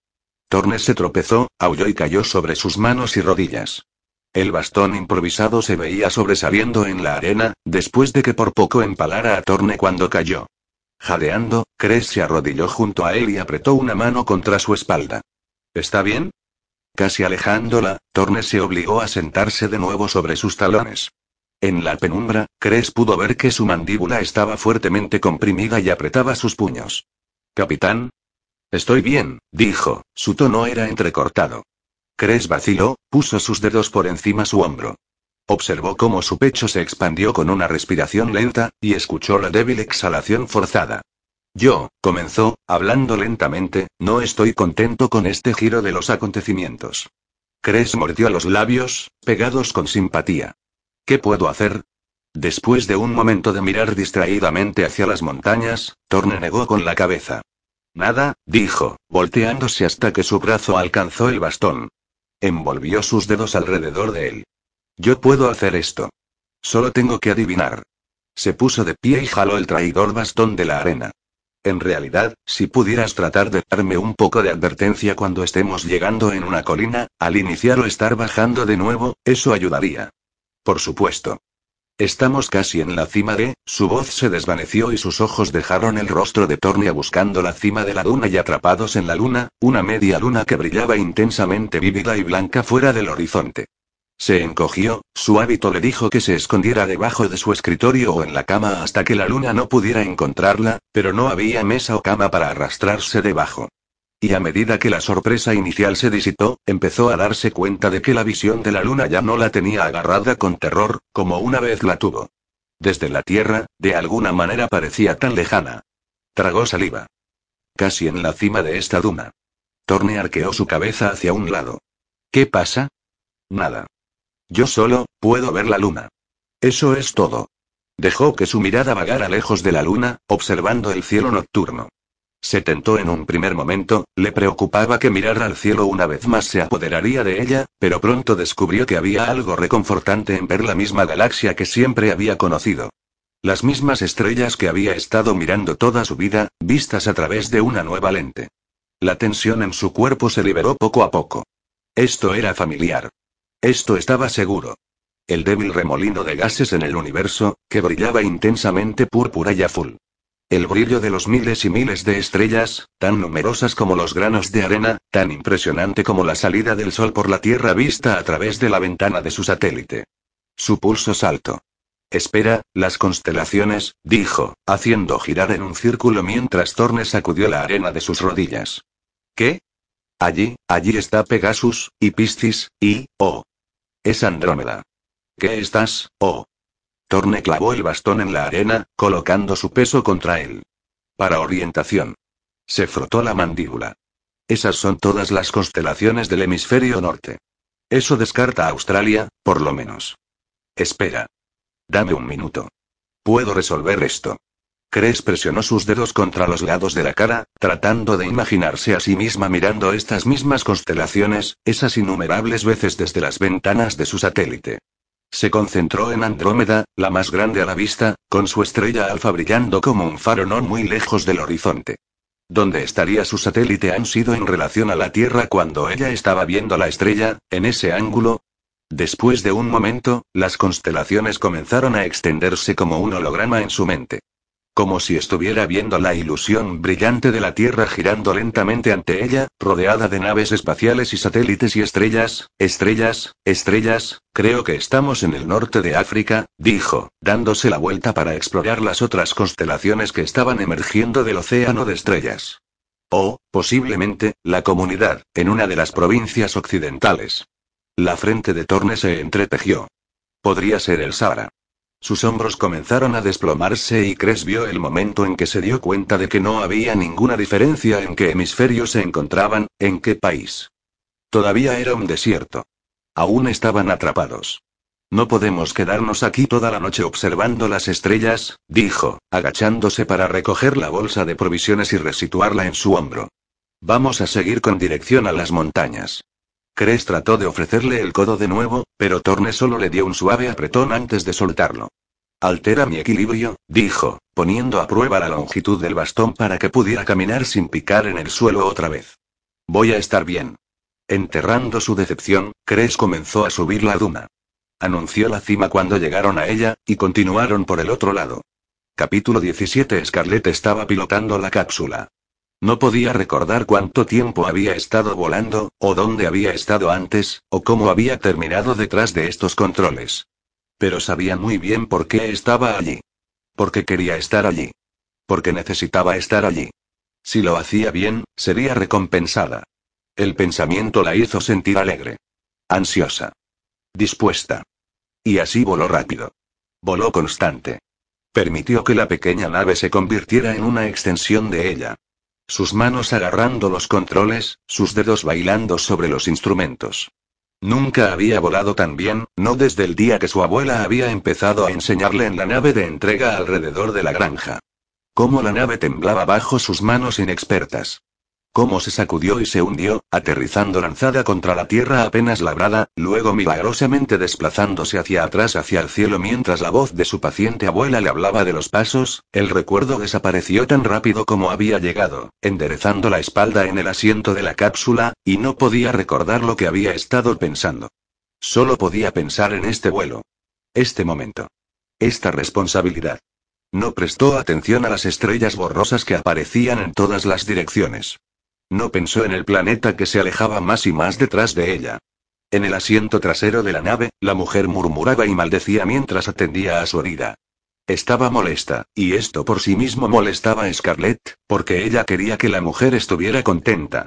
Tornes se tropezó, aulló y cayó sobre sus manos y rodillas. El bastón improvisado se veía sobresaliendo en la arena, después de que por poco empalara a Torne cuando cayó. Jadeando, Cres se arrodilló junto a él y apretó una mano contra su espalda. ¿Está bien? Casi alejándola, Torne se obligó a sentarse de nuevo sobre sus talones. En la penumbra, Cres pudo ver que su mandíbula estaba fuertemente comprimida y apretaba sus puños. Capitán. Estoy bien, dijo, su tono era entrecortado. Cres vaciló, puso sus dedos por encima su hombro. Observó cómo su pecho se expandió con una respiración lenta, y escuchó la débil exhalación forzada. Yo, comenzó, hablando lentamente, no estoy contento con este giro de los acontecimientos. Cres mordió los labios, pegados con simpatía. ¿Qué puedo hacer? Después de un momento de mirar distraídamente hacia las montañas, Torne negó con la cabeza. Nada, dijo, volteándose hasta que su brazo alcanzó el bastón. Envolvió sus dedos alrededor de él. Yo puedo hacer esto. Solo tengo que adivinar. Se puso de pie y jaló el traidor bastón de la arena. En realidad, si pudieras tratar de darme un poco de advertencia cuando estemos llegando en una colina, al iniciar o estar bajando de nuevo, eso ayudaría. Por supuesto. Estamos casi en la cima de, su voz se desvaneció y sus ojos dejaron el rostro de Tornia buscando la cima de la duna y atrapados en la luna, una media luna que brillaba intensamente vívida y blanca fuera del horizonte. Se encogió, su hábito le dijo que se escondiera debajo de su escritorio o en la cama hasta que la luna no pudiera encontrarla, pero no había mesa o cama para arrastrarse debajo. Y a medida que la sorpresa inicial se disipó, empezó a darse cuenta de que la visión de la luna ya no la tenía agarrada con terror, como una vez la tuvo. Desde la Tierra, de alguna manera parecía tan lejana. Tragó saliva. Casi en la cima de esta duna. Torne arqueó su cabeza hacia un lado. ¿Qué pasa? Nada. Yo solo, puedo ver la luna. Eso es todo. Dejó que su mirada vagara lejos de la luna, observando el cielo nocturno. Se tentó en un primer momento, le preocupaba que mirar al cielo una vez más se apoderaría de ella, pero pronto descubrió que había algo reconfortante en ver la misma galaxia que siempre había conocido. Las mismas estrellas que había estado mirando toda su vida, vistas a través de una nueva lente. La tensión en su cuerpo se liberó poco a poco. Esto era familiar. Esto estaba seguro. El débil remolino de gases en el universo, que brillaba intensamente púrpura y azul. El brillo de los miles y miles de estrellas, tan numerosas como los granos de arena, tan impresionante como la salida del sol por la Tierra vista a través de la ventana de su satélite. Su pulso saltó. Espera, las constelaciones, dijo, haciendo girar en un círculo mientras Torne sacudió la arena de sus rodillas. ¿Qué? Allí, allí está Pegasus, y Piscis, y, oh, es Andrómeda. ¿Qué estás, oh? Torne clavó el bastón en la arena, colocando su peso contra él. Para orientación. Se frotó la mandíbula. Esas son todas las constelaciones del hemisferio norte. Eso descarta a Australia, por lo menos. Espera. Dame un minuto. Puedo resolver esto. Cres presionó sus dedos contra los lados de la cara, tratando de imaginarse a sí misma mirando estas mismas constelaciones, esas innumerables veces desde las ventanas de su satélite. Se concentró en Andrómeda, la más grande a la vista, con su estrella alfa brillando como un faro no muy lejos del horizonte. ¿Dónde estaría su satélite han sido en relación a la Tierra cuando ella estaba viendo la estrella, en ese ángulo? Después de un momento, las constelaciones comenzaron a extenderse como un holograma en su mente. Como si estuviera viendo la ilusión brillante de la Tierra girando lentamente ante ella, rodeada de naves espaciales y satélites y estrellas, estrellas, estrellas, creo que estamos en el norte de África, dijo, dándose la vuelta para explorar las otras constelaciones que estaban emergiendo del océano de estrellas. O, posiblemente, la comunidad, en una de las provincias occidentales. La frente de Torne se entretejió. Podría ser el Sahara. Sus hombros comenzaron a desplomarse y Cres vio el momento en que se dio cuenta de que no había ninguna diferencia en qué hemisferio se encontraban, en qué país. Todavía era un desierto. Aún estaban atrapados. No podemos quedarnos aquí toda la noche observando las estrellas, dijo, agachándose para recoger la bolsa de provisiones y resituarla en su hombro. Vamos a seguir con dirección a las montañas. Cres trató de ofrecerle el codo de nuevo, pero Torne solo le dio un suave apretón antes de soltarlo. Altera mi equilibrio, dijo, poniendo a prueba la longitud del bastón para que pudiera caminar sin picar en el suelo otra vez. Voy a estar bien. Enterrando su decepción, Cres comenzó a subir la duna. Anunció la cima cuando llegaron a ella, y continuaron por el otro lado. Capítulo 17 Scarlett estaba pilotando la cápsula. No podía recordar cuánto tiempo había estado volando, o dónde había estado antes, o cómo había terminado detrás de estos controles. Pero sabía muy bien por qué estaba allí. Porque quería estar allí. Porque necesitaba estar allí. Si lo hacía bien, sería recompensada. El pensamiento la hizo sentir alegre. Ansiosa. Dispuesta. Y así voló rápido. Voló constante. Permitió que la pequeña nave se convirtiera en una extensión de ella. Sus manos agarrando los controles, sus dedos bailando sobre los instrumentos. Nunca había volado tan bien, no desde el día que su abuela había empezado a enseñarle en la nave de entrega alrededor de la granja. Cómo la nave temblaba bajo sus manos inexpertas cómo se sacudió y se hundió, aterrizando lanzada contra la tierra apenas labrada, luego milagrosamente desplazándose hacia atrás hacia el cielo mientras la voz de su paciente abuela le hablaba de los pasos, el recuerdo desapareció tan rápido como había llegado, enderezando la espalda en el asiento de la cápsula, y no podía recordar lo que había estado pensando. Solo podía pensar en este vuelo. Este momento. Esta responsabilidad. No prestó atención a las estrellas borrosas que aparecían en todas las direcciones. No pensó en el planeta que se alejaba más y más detrás de ella. En el asiento trasero de la nave, la mujer murmuraba y maldecía mientras atendía a su herida. Estaba molesta, y esto por sí mismo molestaba a Scarlett, porque ella quería que la mujer estuviera contenta.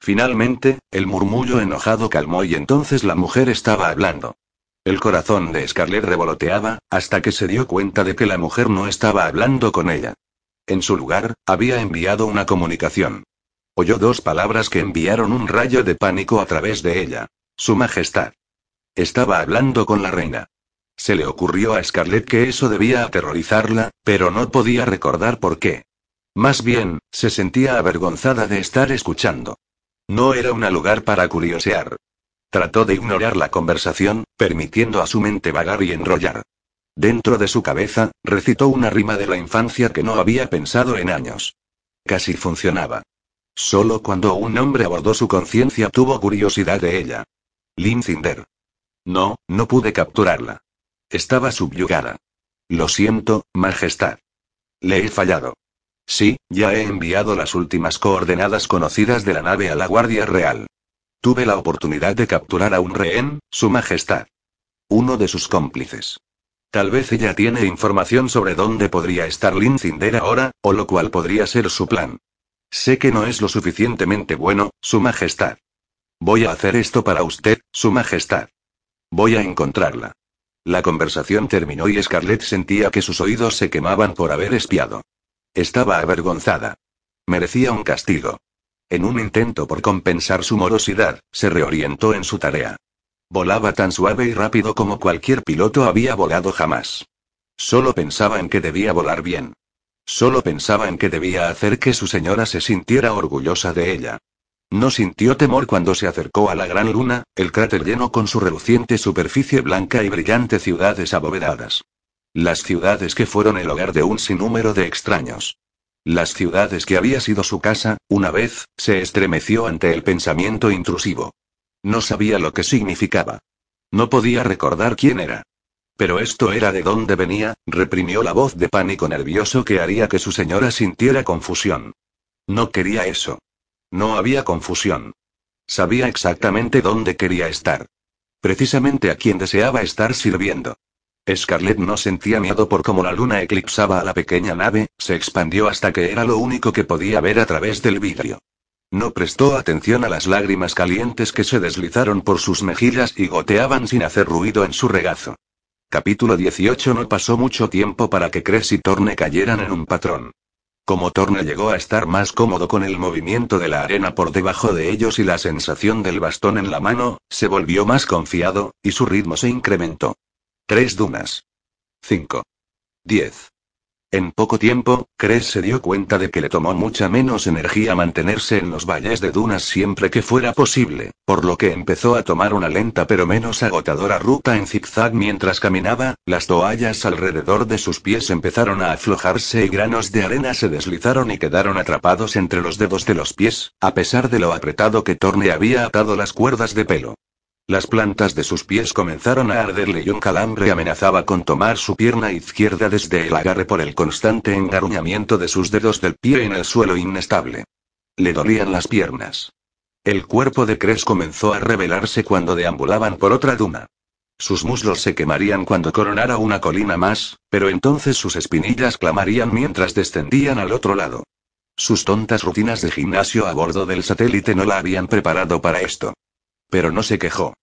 Finalmente, el murmullo enojado calmó y entonces la mujer estaba hablando. El corazón de Scarlett revoloteaba, hasta que se dio cuenta de que la mujer no estaba hablando con ella. En su lugar, había enviado una comunicación. Oyó dos palabras que enviaron un rayo de pánico a través de ella. Su Majestad. Estaba hablando con la reina. Se le ocurrió a Scarlett que eso debía aterrorizarla, pero no podía recordar por qué. Más bien, se sentía avergonzada de estar escuchando. No era un lugar para curiosear. Trató de ignorar la conversación, permitiendo a su mente vagar y enrollar. Dentro de su cabeza, recitó una rima de la infancia que no había pensado en años. Casi funcionaba. Solo cuando un hombre abordó su conciencia tuvo curiosidad de ella. Lynn Cinder. No, no pude capturarla. Estaba subyugada. Lo siento, Majestad. Le he fallado. Sí, ya he enviado las últimas coordenadas conocidas de la nave a la Guardia Real. Tuve la oportunidad de capturar a un rehén, Su Majestad. Uno de sus cómplices. Tal vez ella tiene información sobre dónde podría estar Lynn Cinder ahora, o lo cual podría ser su plan. Sé que no es lo suficientemente bueno, Su Majestad. Voy a hacer esto para usted, Su Majestad. Voy a encontrarla. La conversación terminó y Scarlett sentía que sus oídos se quemaban por haber espiado. Estaba avergonzada. Merecía un castigo. En un intento por compensar su morosidad, se reorientó en su tarea. Volaba tan suave y rápido como cualquier piloto había volado jamás. Solo pensaba en que debía volar bien. Solo pensaba en que debía hacer que su señora se sintiera orgullosa de ella. No sintió temor cuando se acercó a la gran luna, el cráter lleno con su reluciente superficie blanca y brillante ciudades abovedadas. Las ciudades que fueron el hogar de un sinnúmero de extraños. Las ciudades que había sido su casa, una vez, se estremeció ante el pensamiento intrusivo. No sabía lo que significaba. No podía recordar quién era. Pero esto era de dónde venía, reprimió la voz de pánico nervioso que haría que su señora sintiera confusión. No quería eso. No había confusión. Sabía exactamente dónde quería estar. Precisamente a quien deseaba estar sirviendo. Scarlett no sentía miedo por cómo la luna eclipsaba a la pequeña nave, se expandió hasta que era lo único que podía ver a través del vidrio. No prestó atención a las lágrimas calientes que se deslizaron por sus mejillas y goteaban sin hacer ruido en su regazo. Capítulo 18 No pasó mucho tiempo para que Cres y Torne cayeran en un patrón. Como Torne llegó a estar más cómodo con el movimiento de la arena por debajo de ellos y la sensación del bastón en la mano, se volvió más confiado, y su ritmo se incrementó. Tres dunas. Cinco. Diez. En poco tiempo, Cres se dio cuenta de que le tomó mucha menos energía mantenerse en los valles de dunas siempre que fuera posible, por lo que empezó a tomar una lenta pero menos agotadora ruta en zigzag mientras caminaba, las toallas alrededor de sus pies empezaron a aflojarse y granos de arena se deslizaron y quedaron atrapados entre los dedos de los pies, a pesar de lo apretado que Torne había atado las cuerdas de pelo. Las plantas de sus pies comenzaron a arderle y un calambre amenazaba con tomar su pierna izquierda desde el agarre por el constante engaruñamiento de sus dedos del pie en el suelo inestable. Le dolían las piernas. El cuerpo de Cres comenzó a revelarse cuando deambulaban por otra duna. Sus muslos se quemarían cuando coronara una colina más, pero entonces sus espinillas clamarían mientras descendían al otro lado. Sus tontas rutinas de gimnasio a bordo del satélite no la habían preparado para esto. Pero no se quejó.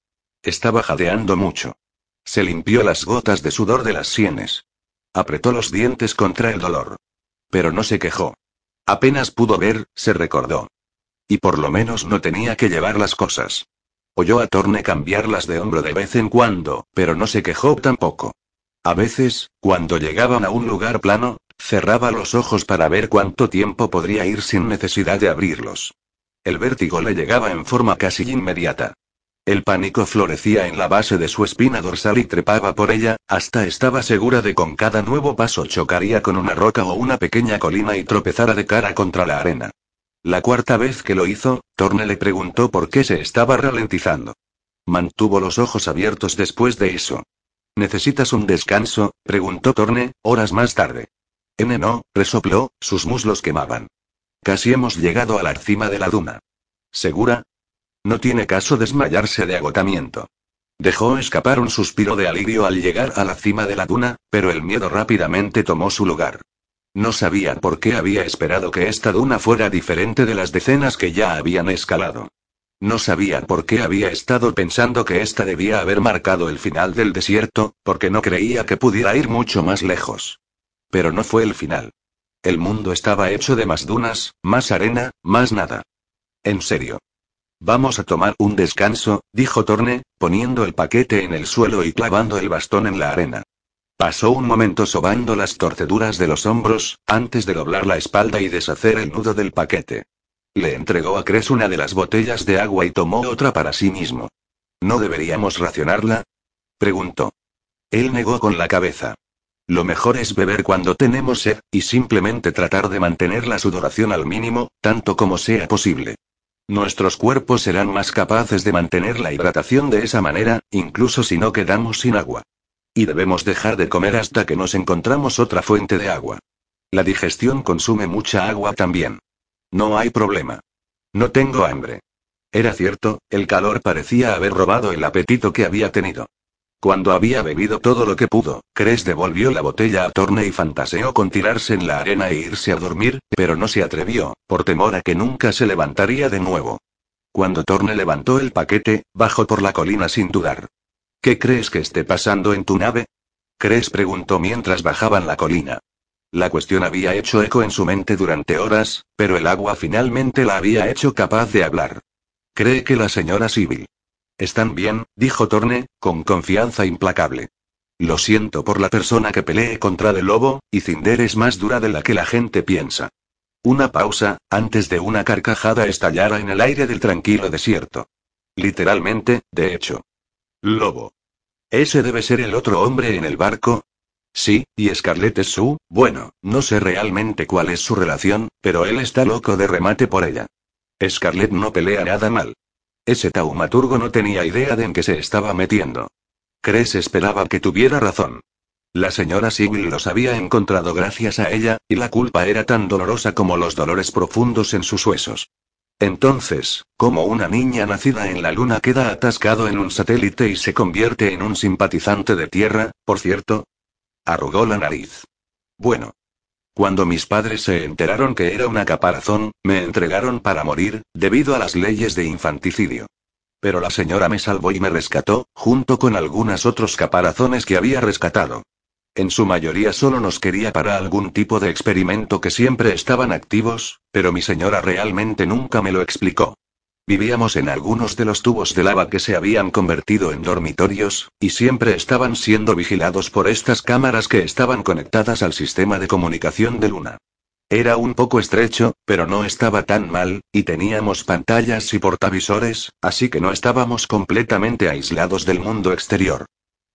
Estaba jadeando mucho. Se limpió las gotas de sudor de las sienes. Apretó los dientes contra el dolor. Pero no se quejó. Apenas pudo ver, se recordó. Y por lo menos no tenía que llevar las cosas. Oyó a Torne cambiarlas de hombro de vez en cuando, pero no se quejó tampoco. A veces, cuando llegaban a un lugar plano, cerraba los ojos para ver cuánto tiempo podría ir sin necesidad de abrirlos. El vértigo le llegaba en forma casi inmediata. El pánico florecía en la base de su espina dorsal y trepaba por ella, hasta estaba segura de con cada nuevo paso chocaría con una roca o una pequeña colina y tropezara de cara contra la arena. La cuarta vez que lo hizo, Torne le preguntó por qué se estaba ralentizando. Mantuvo los ojos abiertos después de eso. ¿Necesitas un descanso? preguntó Torne, horas más tarde. N no, resopló, sus muslos quemaban. Casi hemos llegado a la cima de la duna. ¿Segura? No tiene caso desmayarse de agotamiento. Dejó escapar un suspiro de alivio al llegar a la cima de la duna, pero el miedo rápidamente tomó su lugar. No sabía por qué había esperado que esta duna fuera diferente de las decenas que ya habían escalado. No sabía por qué había estado pensando que esta debía haber marcado el final del desierto, porque no creía que pudiera ir mucho más lejos. Pero no fue el final. El mundo estaba hecho de más dunas, más arena, más nada. En serio. Vamos a tomar un descanso, dijo Torne, poniendo el paquete en el suelo y clavando el bastón en la arena. Pasó un momento sobando las torceduras de los hombros, antes de doblar la espalda y deshacer el nudo del paquete. Le entregó a Cres una de las botellas de agua y tomó otra para sí mismo. ¿No deberíamos racionarla? preguntó. Él negó con la cabeza. Lo mejor es beber cuando tenemos sed, y simplemente tratar de mantener la sudoración al mínimo, tanto como sea posible. Nuestros cuerpos serán más capaces de mantener la hidratación de esa manera, incluso si no quedamos sin agua. Y debemos dejar de comer hasta que nos encontramos otra fuente de agua. La digestión consume mucha agua también. No hay problema. No tengo hambre. Era cierto, el calor parecía haber robado el apetito que había tenido. Cuando había bebido todo lo que pudo, Cres devolvió la botella a Torne y fantaseó con tirarse en la arena e irse a dormir, pero no se atrevió, por temor a que nunca se levantaría de nuevo. Cuando Torne levantó el paquete, bajó por la colina sin dudar. ¿Qué crees que esté pasando en tu nave? Cres preguntó mientras bajaban la colina. La cuestión había hecho eco en su mente durante horas, pero el agua finalmente la había hecho capaz de hablar. Cree que la señora Sibyl están bien, dijo Torne, con confianza implacable. Lo siento por la persona que pelee contra el lobo, y Cinder es más dura de la que la gente piensa. Una pausa, antes de una carcajada estallara en el aire del tranquilo desierto. Literalmente, de hecho. Lobo. ¿Ese debe ser el otro hombre en el barco? Sí, y Scarlett es su, bueno, no sé realmente cuál es su relación, pero él está loco de remate por ella. Scarlett no pelea nada mal. Ese taumaturgo no tenía idea de en qué se estaba metiendo. Cres esperaba que tuviera razón. La señora Sibyl los había encontrado gracias a ella, y la culpa era tan dolorosa como los dolores profundos en sus huesos. Entonces, como una niña nacida en la luna queda atascado en un satélite y se convierte en un simpatizante de tierra, por cierto. Arrugó la nariz. Bueno, cuando mis padres se enteraron que era una caparazón, me entregaron para morir, debido a las leyes de infanticidio. Pero la señora me salvó y me rescató, junto con algunos otros caparazones que había rescatado. En su mayoría solo nos quería para algún tipo de experimento que siempre estaban activos, pero mi señora realmente nunca me lo explicó. Vivíamos en algunos de los tubos de lava que se habían convertido en dormitorios, y siempre estaban siendo vigilados por estas cámaras que estaban conectadas al sistema de comunicación de Luna. Era un poco estrecho, pero no estaba tan mal, y teníamos pantallas y portavisores, así que no estábamos completamente aislados del mundo exterior.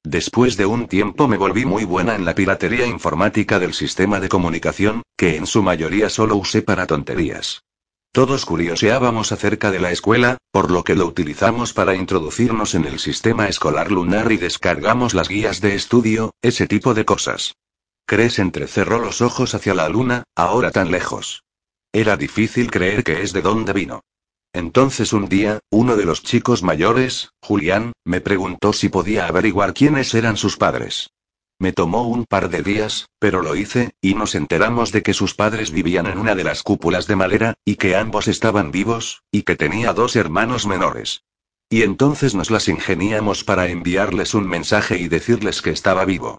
Después de un tiempo me volví muy buena en la piratería informática del sistema de comunicación, que en su mayoría solo usé para tonterías. Todos curioseábamos acerca de la escuela, por lo que lo utilizamos para introducirnos en el sistema escolar lunar y descargamos las guías de estudio, ese tipo de cosas. Cres entrecerró los ojos hacia la luna, ahora tan lejos. Era difícil creer que es de dónde vino. Entonces un día, uno de los chicos mayores, Julián, me preguntó si podía averiguar quiénes eran sus padres. Me tomó un par de días, pero lo hice, y nos enteramos de que sus padres vivían en una de las cúpulas de madera, y que ambos estaban vivos, y que tenía dos hermanos menores. Y entonces nos las ingeniamos para enviarles un mensaje y decirles que estaba vivo.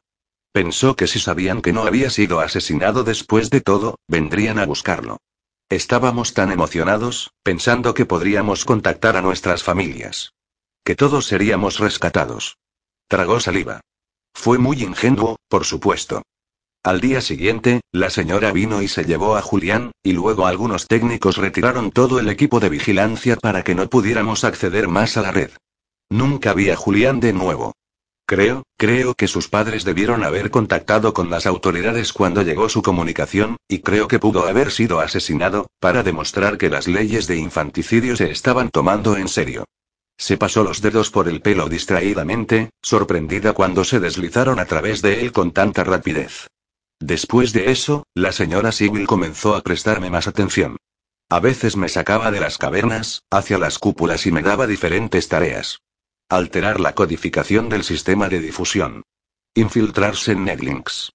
Pensó que si sabían que no había sido asesinado después de todo, vendrían a buscarlo. Estábamos tan emocionados, pensando que podríamos contactar a nuestras familias. Que todos seríamos rescatados. Tragó saliva. Fue muy ingenuo, por supuesto. Al día siguiente, la señora vino y se llevó a Julián, y luego algunos técnicos retiraron todo el equipo de vigilancia para que no pudiéramos acceder más a la red. Nunca vi a Julián de nuevo. Creo, creo que sus padres debieron haber contactado con las autoridades cuando llegó su comunicación, y creo que pudo haber sido asesinado, para demostrar que las leyes de infanticidio se estaban tomando en serio. Se pasó los dedos por el pelo distraídamente, sorprendida cuando se deslizaron a través de él con tanta rapidez. Después de eso, la señora Sibyl comenzó a prestarme más atención. A veces me sacaba de las cavernas, hacia las cúpulas y me daba diferentes tareas. Alterar la codificación del sistema de difusión. Infiltrarse en netlinks.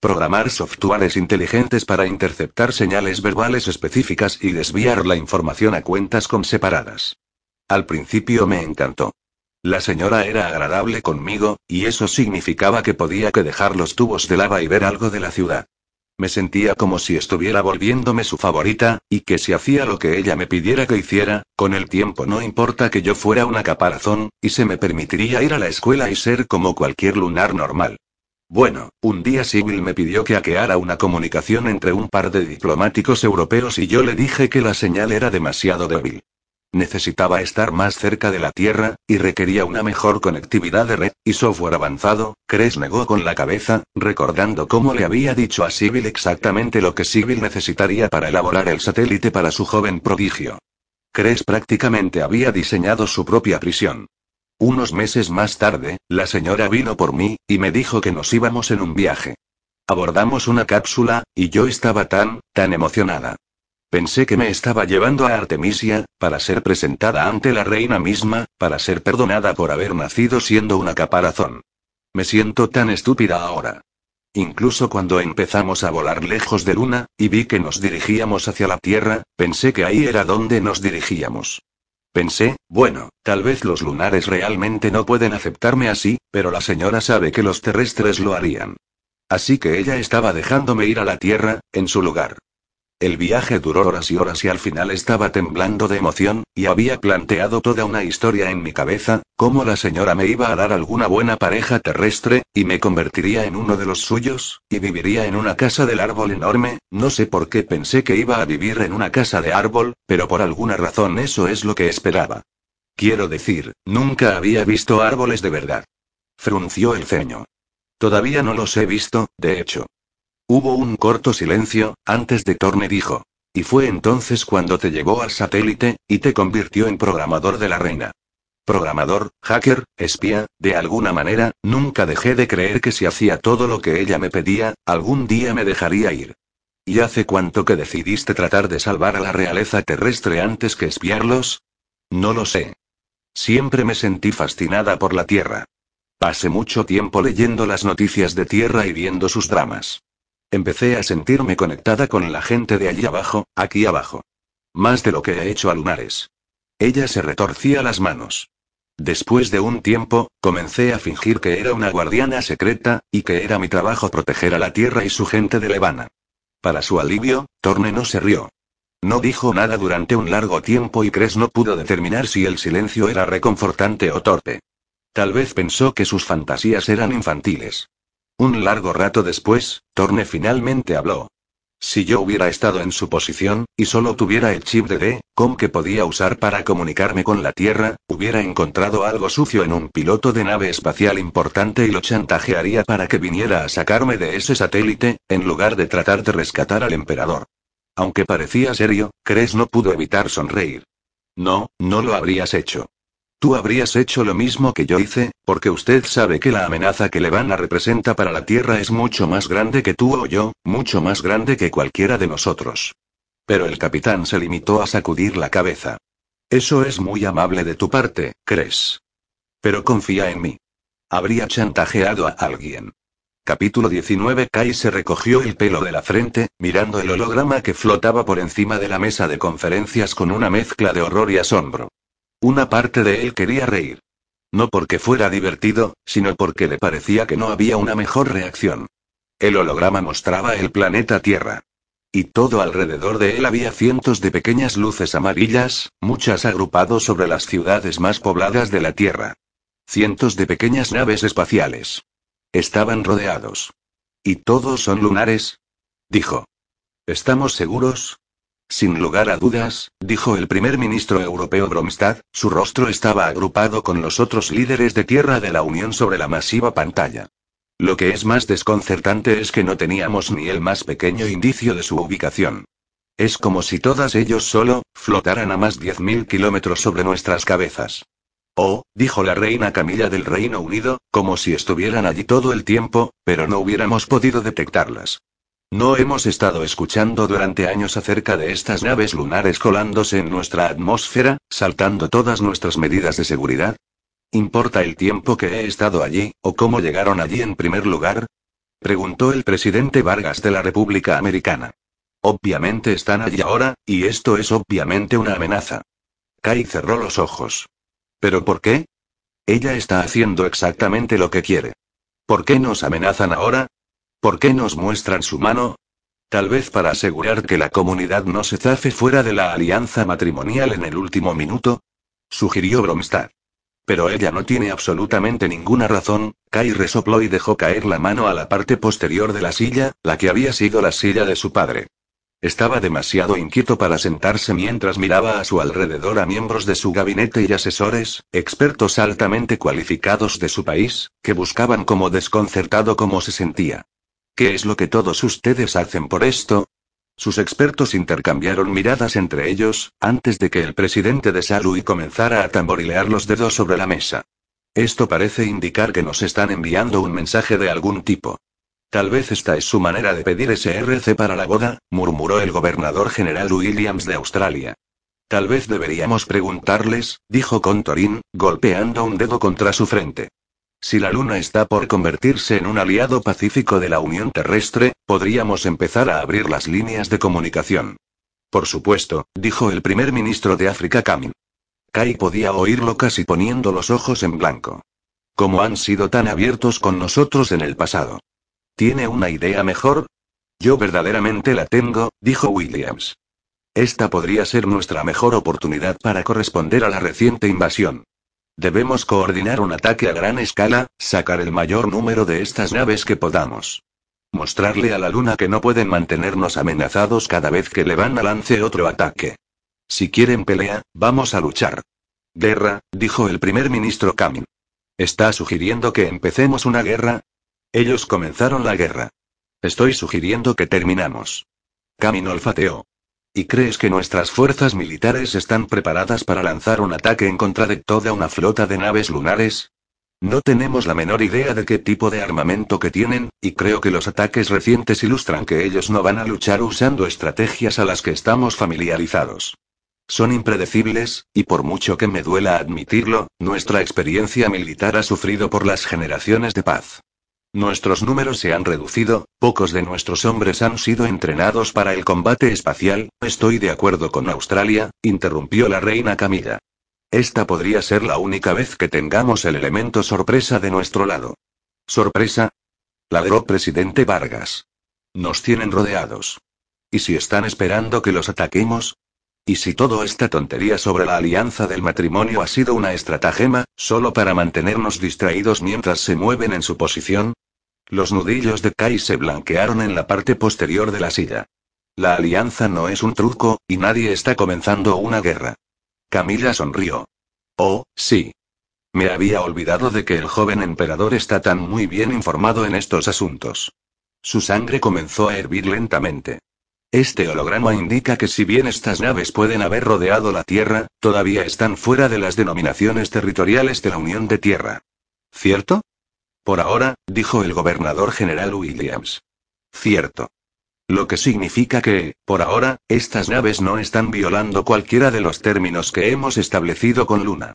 Programar softwares inteligentes para interceptar señales verbales específicas y desviar la información a cuentas con separadas. Al principio me encantó. La señora era agradable conmigo, y eso significaba que podía que dejar los tubos de lava y ver algo de la ciudad. Me sentía como si estuviera volviéndome su favorita, y que si hacía lo que ella me pidiera que hiciera, con el tiempo no importa que yo fuera una caparazón, y se me permitiría ir a la escuela y ser como cualquier lunar normal. Bueno, un día Sibyl me pidió que hackeara una comunicación entre un par de diplomáticos europeos y yo le dije que la señal era demasiado débil. Necesitaba estar más cerca de la Tierra, y requería una mejor conectividad de red, y software avanzado. Cres negó con la cabeza, recordando cómo le había dicho a Sibyl exactamente lo que Sibyl necesitaría para elaborar el satélite para su joven prodigio. Cres prácticamente había diseñado su propia prisión. Unos meses más tarde, la señora vino por mí, y me dijo que nos íbamos en un viaje. Abordamos una cápsula, y yo estaba tan, tan emocionada. Pensé que me estaba llevando a Artemisia, para ser presentada ante la reina misma, para ser perdonada por haber nacido siendo una caparazón. Me siento tan estúpida ahora. Incluso cuando empezamos a volar lejos de Luna, y vi que nos dirigíamos hacia la Tierra, pensé que ahí era donde nos dirigíamos. Pensé, bueno, tal vez los lunares realmente no pueden aceptarme así, pero la señora sabe que los terrestres lo harían. Así que ella estaba dejándome ir a la Tierra, en su lugar. El viaje duró horas y horas y al final estaba temblando de emoción, y había planteado toda una historia en mi cabeza, cómo la señora me iba a dar alguna buena pareja terrestre, y me convertiría en uno de los suyos, y viviría en una casa del árbol enorme, no sé por qué pensé que iba a vivir en una casa de árbol, pero por alguna razón eso es lo que esperaba. Quiero decir, nunca había visto árboles de verdad. Frunció el ceño. Todavía no los he visto, de hecho. Hubo un corto silencio, antes de Torne dijo. Y fue entonces cuando te llevó al satélite, y te convirtió en programador de la reina. Programador, hacker, espía, de alguna manera, nunca dejé de creer que si hacía todo lo que ella me pedía, algún día me dejaría ir. ¿Y hace cuánto que decidiste tratar de salvar a la realeza terrestre antes que espiarlos? No lo sé. Siempre me sentí fascinada por la Tierra. Pasé mucho tiempo leyendo las noticias de Tierra y viendo sus dramas. Empecé a sentirme conectada con la gente de allí abajo, aquí abajo. Más de lo que he hecho a lunares. Ella se retorcía las manos. Después de un tiempo, comencé a fingir que era una guardiana secreta, y que era mi trabajo proteger a la Tierra y su gente de Levana. Para su alivio, Torne no se rió. No dijo nada durante un largo tiempo y Cres no pudo determinar si el silencio era reconfortante o torpe. Tal vez pensó que sus fantasías eran infantiles. Un largo rato después, Torne finalmente habló. Si yo hubiera estado en su posición, y solo tuviera el chip de D-Com que podía usar para comunicarme con la Tierra, hubiera encontrado algo sucio en un piloto de nave espacial importante y lo chantajearía para que viniera a sacarme de ese satélite, en lugar de tratar de rescatar al emperador. Aunque parecía serio, Cres no pudo evitar sonreír. No, no lo habrías hecho. Tú habrías hecho lo mismo que yo hice, porque usted sabe que la amenaza que Levana representa para la Tierra es mucho más grande que tú o yo, mucho más grande que cualquiera de nosotros. Pero el capitán se limitó a sacudir la cabeza. Eso es muy amable de tu parte, ¿crees? Pero confía en mí. Habría chantajeado a alguien. Capítulo 19 Kai se recogió el pelo de la frente, mirando el holograma que flotaba por encima de la mesa de conferencias con una mezcla de horror y asombro. Una parte de él quería reír. No porque fuera divertido, sino porque le parecía que no había una mejor reacción. El holograma mostraba el planeta Tierra. Y todo alrededor de él había cientos de pequeñas luces amarillas, muchas agrupados sobre las ciudades más pobladas de la Tierra. Cientos de pequeñas naves espaciales. Estaban rodeados. ¿Y todos son lunares? Dijo. ¿Estamos seguros? Sin lugar a dudas, dijo el primer ministro europeo Bromstad, su rostro estaba agrupado con los otros líderes de tierra de la Unión sobre la masiva pantalla. Lo que es más desconcertante es que no teníamos ni el más pequeño indicio de su ubicación. Es como si todas ellos solo, flotaran a más 10.000 kilómetros sobre nuestras cabezas. Oh, dijo la reina Camilla del Reino Unido, como si estuvieran allí todo el tiempo, pero no hubiéramos podido detectarlas. ¿No hemos estado escuchando durante años acerca de estas naves lunares colándose en nuestra atmósfera, saltando todas nuestras medidas de seguridad? ¿Importa el tiempo que he estado allí, o cómo llegaron allí en primer lugar? Preguntó el presidente Vargas de la República Americana. Obviamente están allí ahora, y esto es obviamente una amenaza. Kai cerró los ojos. ¿Pero por qué? Ella está haciendo exactamente lo que quiere. ¿Por qué nos amenazan ahora? ¿Por qué nos muestran su mano? Tal vez para asegurar que la comunidad no se zafe fuera de la alianza matrimonial en el último minuto. Sugirió Bromstad. Pero ella no tiene absolutamente ninguna razón, Kai resopló y dejó caer la mano a la parte posterior de la silla, la que había sido la silla de su padre. Estaba demasiado inquieto para sentarse mientras miraba a su alrededor a miembros de su gabinete y asesores, expertos altamente cualificados de su país, que buscaban como desconcertado cómo se sentía. ¿Qué es lo que todos ustedes hacen por esto? Sus expertos intercambiaron miradas entre ellos, antes de que el presidente de Salui comenzara a tamborilear los dedos sobre la mesa. Esto parece indicar que nos están enviando un mensaje de algún tipo. Tal vez esta es su manera de pedir SRC para la boda, murmuró el gobernador general Williams de Australia. Tal vez deberíamos preguntarles, dijo Contorín, golpeando un dedo contra su frente. Si la Luna está por convertirse en un aliado pacífico de la Unión Terrestre, podríamos empezar a abrir las líneas de comunicación. Por supuesto, dijo el primer ministro de África Kamin. Kai podía oírlo casi poniendo los ojos en blanco. Como han sido tan abiertos con nosotros en el pasado. ¿Tiene una idea mejor? Yo verdaderamente la tengo, dijo Williams. Esta podría ser nuestra mejor oportunidad para corresponder a la reciente invasión. Debemos coordinar un ataque a gran escala, sacar el mayor número de estas naves que podamos. Mostrarle a la Luna que no pueden mantenernos amenazados cada vez que le van a lance otro ataque. Si quieren pelea, vamos a luchar. Guerra, dijo el primer ministro Kamin. ¿Está sugiriendo que empecemos una guerra? Ellos comenzaron la guerra. Estoy sugiriendo que terminamos. Camino olfateó. ¿Y crees que nuestras fuerzas militares están preparadas para lanzar un ataque en contra de toda una flota de naves lunares? No tenemos la menor idea de qué tipo de armamento que tienen, y creo que los ataques recientes ilustran que ellos no van a luchar usando estrategias a las que estamos familiarizados. Son impredecibles, y por mucho que me duela admitirlo, nuestra experiencia militar ha sufrido por las generaciones de paz. Nuestros números se han reducido, pocos de nuestros hombres han sido entrenados para el combate espacial, estoy de acuerdo con Australia, interrumpió la reina Camilla. Esta podría ser la única vez que tengamos el elemento sorpresa de nuestro lado. ¿Sorpresa? Ladró presidente Vargas. Nos tienen rodeados. ¿Y si están esperando que los ataquemos? ¿Y si toda esta tontería sobre la alianza del matrimonio ha sido una estratagema, solo para mantenernos distraídos mientras se mueven en su posición? Los nudillos de Kai se blanquearon en la parte posterior de la silla. La alianza no es un truco, y nadie está comenzando una guerra. Camila sonrió. Oh, sí. Me había olvidado de que el joven emperador está tan muy bien informado en estos asuntos. Su sangre comenzó a hervir lentamente. Este holograma indica que si bien estas naves pueden haber rodeado la Tierra, todavía están fuera de las denominaciones territoriales de la Unión de Tierra. ¿Cierto? Por ahora, dijo el gobernador general Williams. Cierto. Lo que significa que, por ahora, estas naves no están violando cualquiera de los términos que hemos establecido con Luna.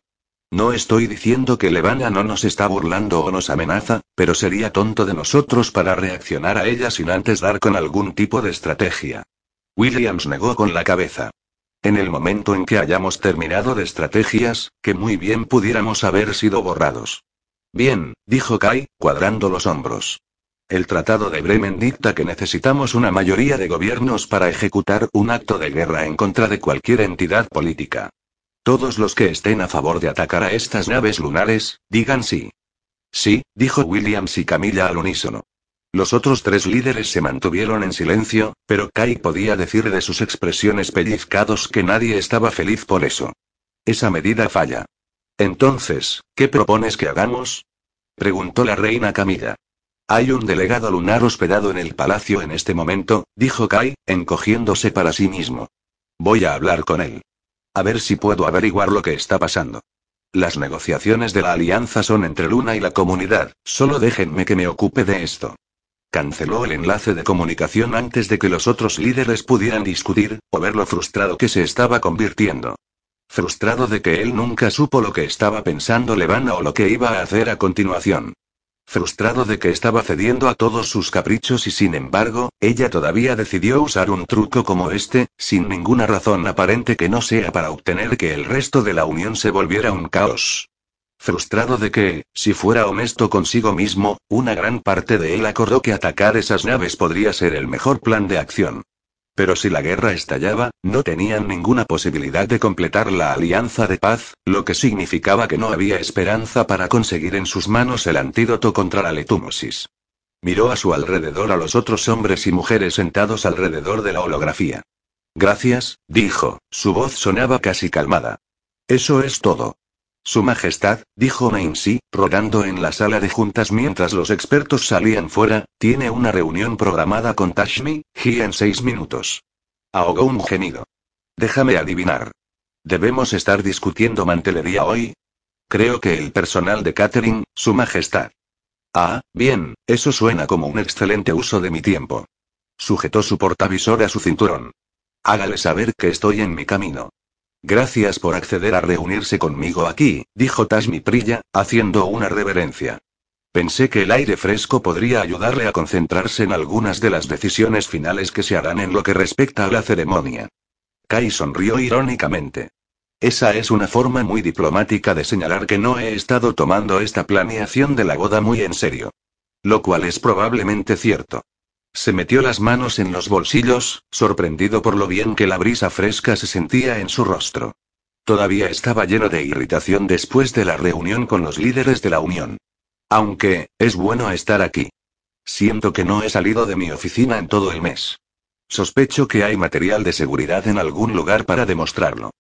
No estoy diciendo que Levana no nos está burlando o nos amenaza, pero sería tonto de nosotros para reaccionar a ella sin antes dar con algún tipo de estrategia. Williams negó con la cabeza. En el momento en que hayamos terminado de estrategias, que muy bien pudiéramos haber sido borrados. Bien, dijo Kai, cuadrando los hombros. El Tratado de Bremen dicta que necesitamos una mayoría de gobiernos para ejecutar un acto de guerra en contra de cualquier entidad política. Todos los que estén a favor de atacar a estas naves lunares, digan sí. Sí, dijo Williams y Camilla al unísono. Los otros tres líderes se mantuvieron en silencio, pero Kai podía decir de sus expresiones pellizcados que nadie estaba feliz por eso. Esa medida falla. Entonces, ¿qué propones que hagamos? preguntó la reina Camilla. Hay un delegado lunar hospedado en el palacio en este momento, dijo Kai, encogiéndose para sí mismo. Voy a hablar con él. A ver si puedo averiguar lo que está pasando. Las negociaciones de la alianza son entre Luna y la comunidad, solo déjenme que me ocupe de esto. Canceló el enlace de comunicación antes de que los otros líderes pudieran discutir, o ver lo frustrado que se estaba convirtiendo. Frustrado de que él nunca supo lo que estaba pensando Levana o lo que iba a hacer a continuación. Frustrado de que estaba cediendo a todos sus caprichos y sin embargo, ella todavía decidió usar un truco como este, sin ninguna razón aparente que no sea para obtener que el resto de la unión se volviera un caos. Frustrado de que, si fuera honesto consigo mismo, una gran parte de él acordó que atacar esas naves podría ser el mejor plan de acción. Pero si la guerra estallaba, no tenían ninguna posibilidad de completar la alianza de paz, lo que significaba que no había esperanza para conseguir en sus manos el antídoto contra la letumosis. Miró a su alrededor a los otros hombres y mujeres sentados alrededor de la holografía. Gracias, dijo, su voz sonaba casi calmada. Eso es todo. Su Majestad, dijo Nancy, rodando en la sala de juntas mientras los expertos salían fuera, tiene una reunión programada con Tashmi, Ji en seis minutos. Ahogó un gemido. Déjame adivinar. ¿Debemos estar discutiendo mantelería hoy? Creo que el personal de catering, Su Majestad. Ah, bien, eso suena como un excelente uso de mi tiempo. Sujetó su portavisor a su cinturón. Hágale saber que estoy en mi camino. Gracias por acceder a reunirse conmigo aquí, dijo Tasmi Prilla, haciendo una reverencia. Pensé que el aire fresco podría ayudarle a concentrarse en algunas de las decisiones finales que se harán en lo que respecta a la ceremonia. Kai sonrió irónicamente. Esa es una forma muy diplomática de señalar que no he estado tomando esta planeación de la boda muy en serio. Lo cual es probablemente cierto. Se metió las manos en los bolsillos, sorprendido por lo bien que la brisa fresca se sentía en su rostro. Todavía estaba lleno de irritación después de la reunión con los líderes de la Unión. Aunque, es bueno estar aquí. Siento que no he salido de mi oficina en todo el mes. Sospecho que hay material de seguridad en algún lugar para demostrarlo.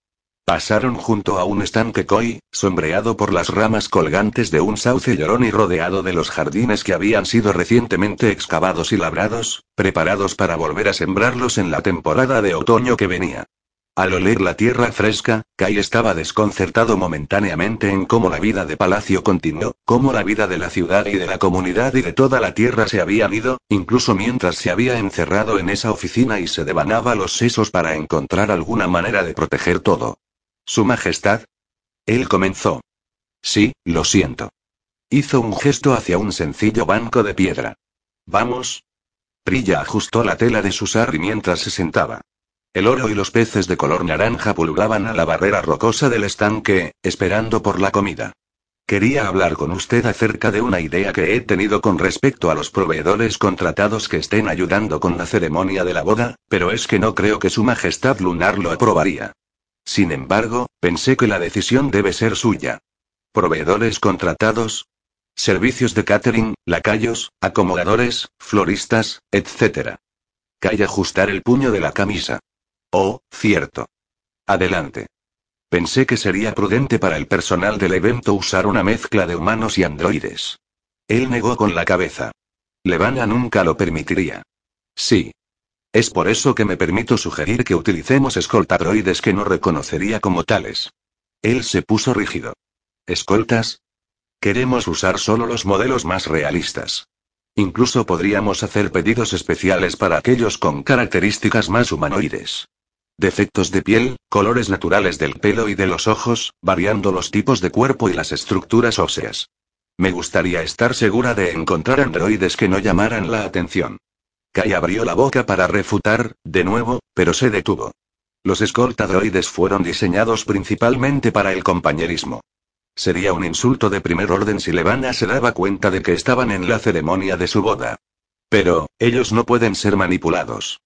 Pasaron junto a un estanque koi, sombreado por las ramas colgantes de un sauce llorón y rodeado de los jardines que habían sido recientemente excavados y labrados, preparados para volver a sembrarlos en la temporada de otoño que venía. Al oler la tierra fresca, Kai estaba desconcertado momentáneamente en cómo la vida de palacio continuó, cómo la vida de la ciudad y de la comunidad y de toda la tierra se habían ido, incluso mientras se había encerrado en esa oficina y se devanaba los sesos para encontrar alguna manera de proteger todo. Su Majestad. Él comenzó. Sí, lo siento. Hizo un gesto hacia un sencillo banco de piedra. Vamos. Prilla ajustó la tela de su sari mientras se sentaba. El oro y los peces de color naranja pululaban a la barrera rocosa del estanque, esperando por la comida. Quería hablar con usted acerca de una idea que he tenido con respecto a los proveedores contratados que estén ayudando con la ceremonia de la boda, pero es que no creo que Su Majestad Lunar lo aprobaría. Sin embargo, pensé que la decisión debe ser suya. ¿Proveedores contratados? Servicios de catering, lacayos, acomodadores, floristas, etc. Calle ajustar el puño de la camisa. Oh, cierto. Adelante. Pensé que sería prudente para el personal del evento usar una mezcla de humanos y androides. Él negó con la cabeza. Levana nunca lo permitiría. Sí. Es por eso que me permito sugerir que utilicemos escoltadroides que no reconocería como tales. Él se puso rígido. ¿Escoltas? Queremos usar solo los modelos más realistas. Incluso podríamos hacer pedidos especiales para aquellos con características más humanoides. Defectos de piel, colores naturales del pelo y de los ojos, variando los tipos de cuerpo y las estructuras óseas. Me gustaría estar segura de encontrar androides que no llamaran la atención. Kai abrió la boca para refutar, de nuevo, pero se detuvo. Los escoltadroides fueron diseñados principalmente para el compañerismo. Sería un insulto de primer orden si Levana se daba cuenta de que estaban en la ceremonia de su boda. Pero, ellos no pueden ser manipulados.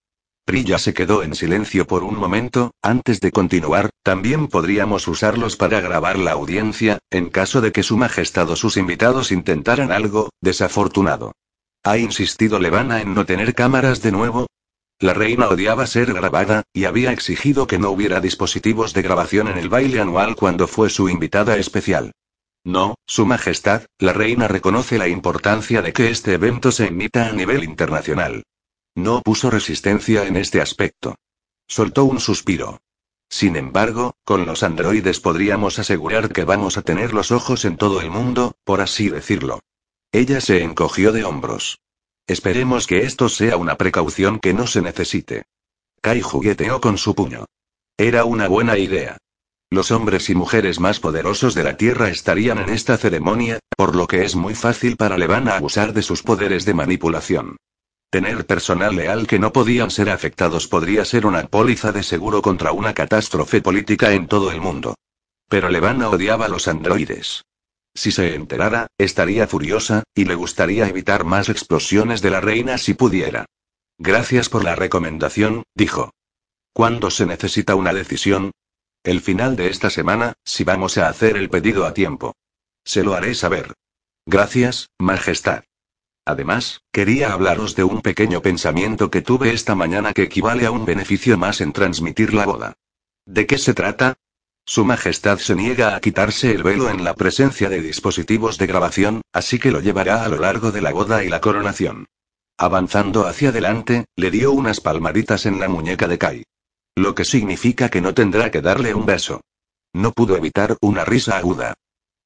Prilla se quedó en silencio por un momento, antes de continuar, también podríamos usarlos para grabar la audiencia, en caso de que Su Majestad o sus invitados intentaran algo, desafortunado. ¿Ha insistido Levana en no tener cámaras de nuevo? La reina odiaba ser grabada, y había exigido que no hubiera dispositivos de grabación en el baile anual cuando fue su invitada especial. No, Su Majestad, la reina reconoce la importancia de que este evento se emita a nivel internacional. No puso resistencia en este aspecto. Soltó un suspiro. Sin embargo, con los androides podríamos asegurar que vamos a tener los ojos en todo el mundo, por así decirlo. Ella se encogió de hombros. Esperemos que esto sea una precaución que no se necesite. Kai jugueteó con su puño. Era una buena idea. Los hombres y mujeres más poderosos de la Tierra estarían en esta ceremonia, por lo que es muy fácil para Levana abusar de sus poderes de manipulación. Tener personal leal que no podían ser afectados podría ser una póliza de seguro contra una catástrofe política en todo el mundo. Pero Levana odiaba a los androides. Si se enterara, estaría furiosa, y le gustaría evitar más explosiones de la reina si pudiera. Gracias por la recomendación, dijo. ¿Cuándo se necesita una decisión? El final de esta semana, si vamos a hacer el pedido a tiempo. Se lo haré saber. Gracias, Majestad. Además, quería hablaros de un pequeño pensamiento que tuve esta mañana que equivale a un beneficio más en transmitir la boda. ¿De qué se trata? Su Majestad se niega a quitarse el velo en la presencia de dispositivos de grabación, así que lo llevará a lo largo de la boda y la coronación. Avanzando hacia adelante, le dio unas palmaditas en la muñeca de Kai. Lo que significa que no tendrá que darle un beso. No pudo evitar una risa aguda.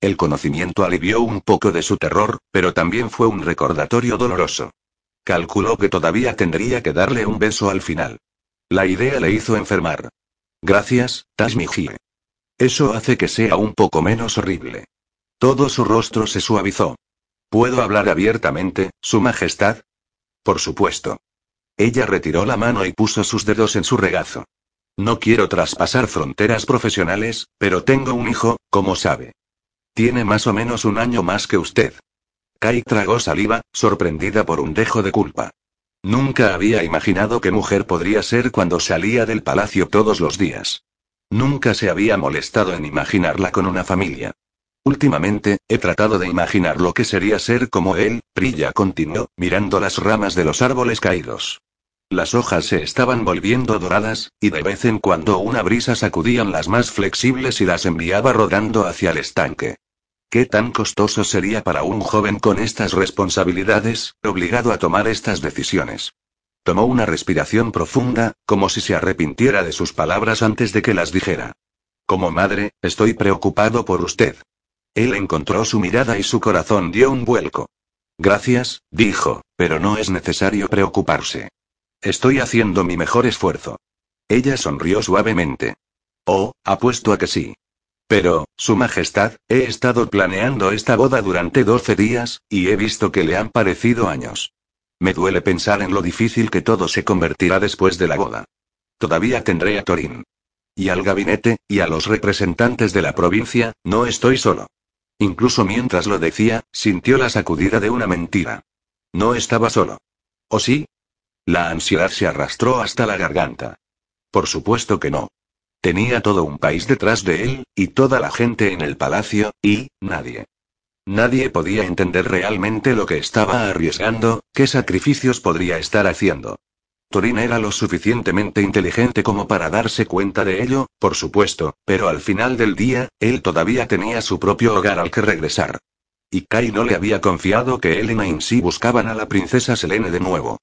El conocimiento alivió un poco de su terror, pero también fue un recordatorio doloroso. Calculó que todavía tendría que darle un beso al final. La idea le hizo enfermar. Gracias, Tasmijie. Eso hace que sea un poco menos horrible. Todo su rostro se suavizó. ¿Puedo hablar abiertamente, Su Majestad? Por supuesto. Ella retiró la mano y puso sus dedos en su regazo. No quiero traspasar fronteras profesionales, pero tengo un hijo, como sabe. Tiene más o menos un año más que usted. Kai tragó saliva, sorprendida por un dejo de culpa. Nunca había imaginado qué mujer podría ser cuando salía del palacio todos los días. Nunca se había molestado en imaginarla con una familia. Últimamente, he tratado de imaginar lo que sería ser como él, Prilla continuó, mirando las ramas de los árboles caídos. Las hojas se estaban volviendo doradas, y de vez en cuando una brisa sacudían las más flexibles y las enviaba rodando hacia el estanque. ¿Qué tan costoso sería para un joven con estas responsabilidades, obligado a tomar estas decisiones? Tomó una respiración profunda, como si se arrepintiera de sus palabras antes de que las dijera. Como madre, estoy preocupado por usted. Él encontró su mirada y su corazón dio un vuelco. Gracias, dijo, pero no es necesario preocuparse. Estoy haciendo mi mejor esfuerzo. Ella sonrió suavemente. Oh, apuesto a que sí. Pero, Su Majestad, he estado planeando esta boda durante 12 días, y he visto que le han parecido años. Me duele pensar en lo difícil que todo se convertirá después de la boda. Todavía tendré a Torín. Y al gabinete, y a los representantes de la provincia, no estoy solo. Incluso mientras lo decía, sintió la sacudida de una mentira. No estaba solo. ¿O sí? La ansiedad se arrastró hasta la garganta. Por supuesto que no. Tenía todo un país detrás de él, y toda la gente en el palacio, y, nadie. Nadie podía entender realmente lo que estaba arriesgando, qué sacrificios podría estar haciendo. Torin era lo suficientemente inteligente como para darse cuenta de ello, por supuesto, pero al final del día, él todavía tenía su propio hogar al que regresar. Y Kai no le había confiado que él y Nainsi buscaban a la princesa Selene de nuevo.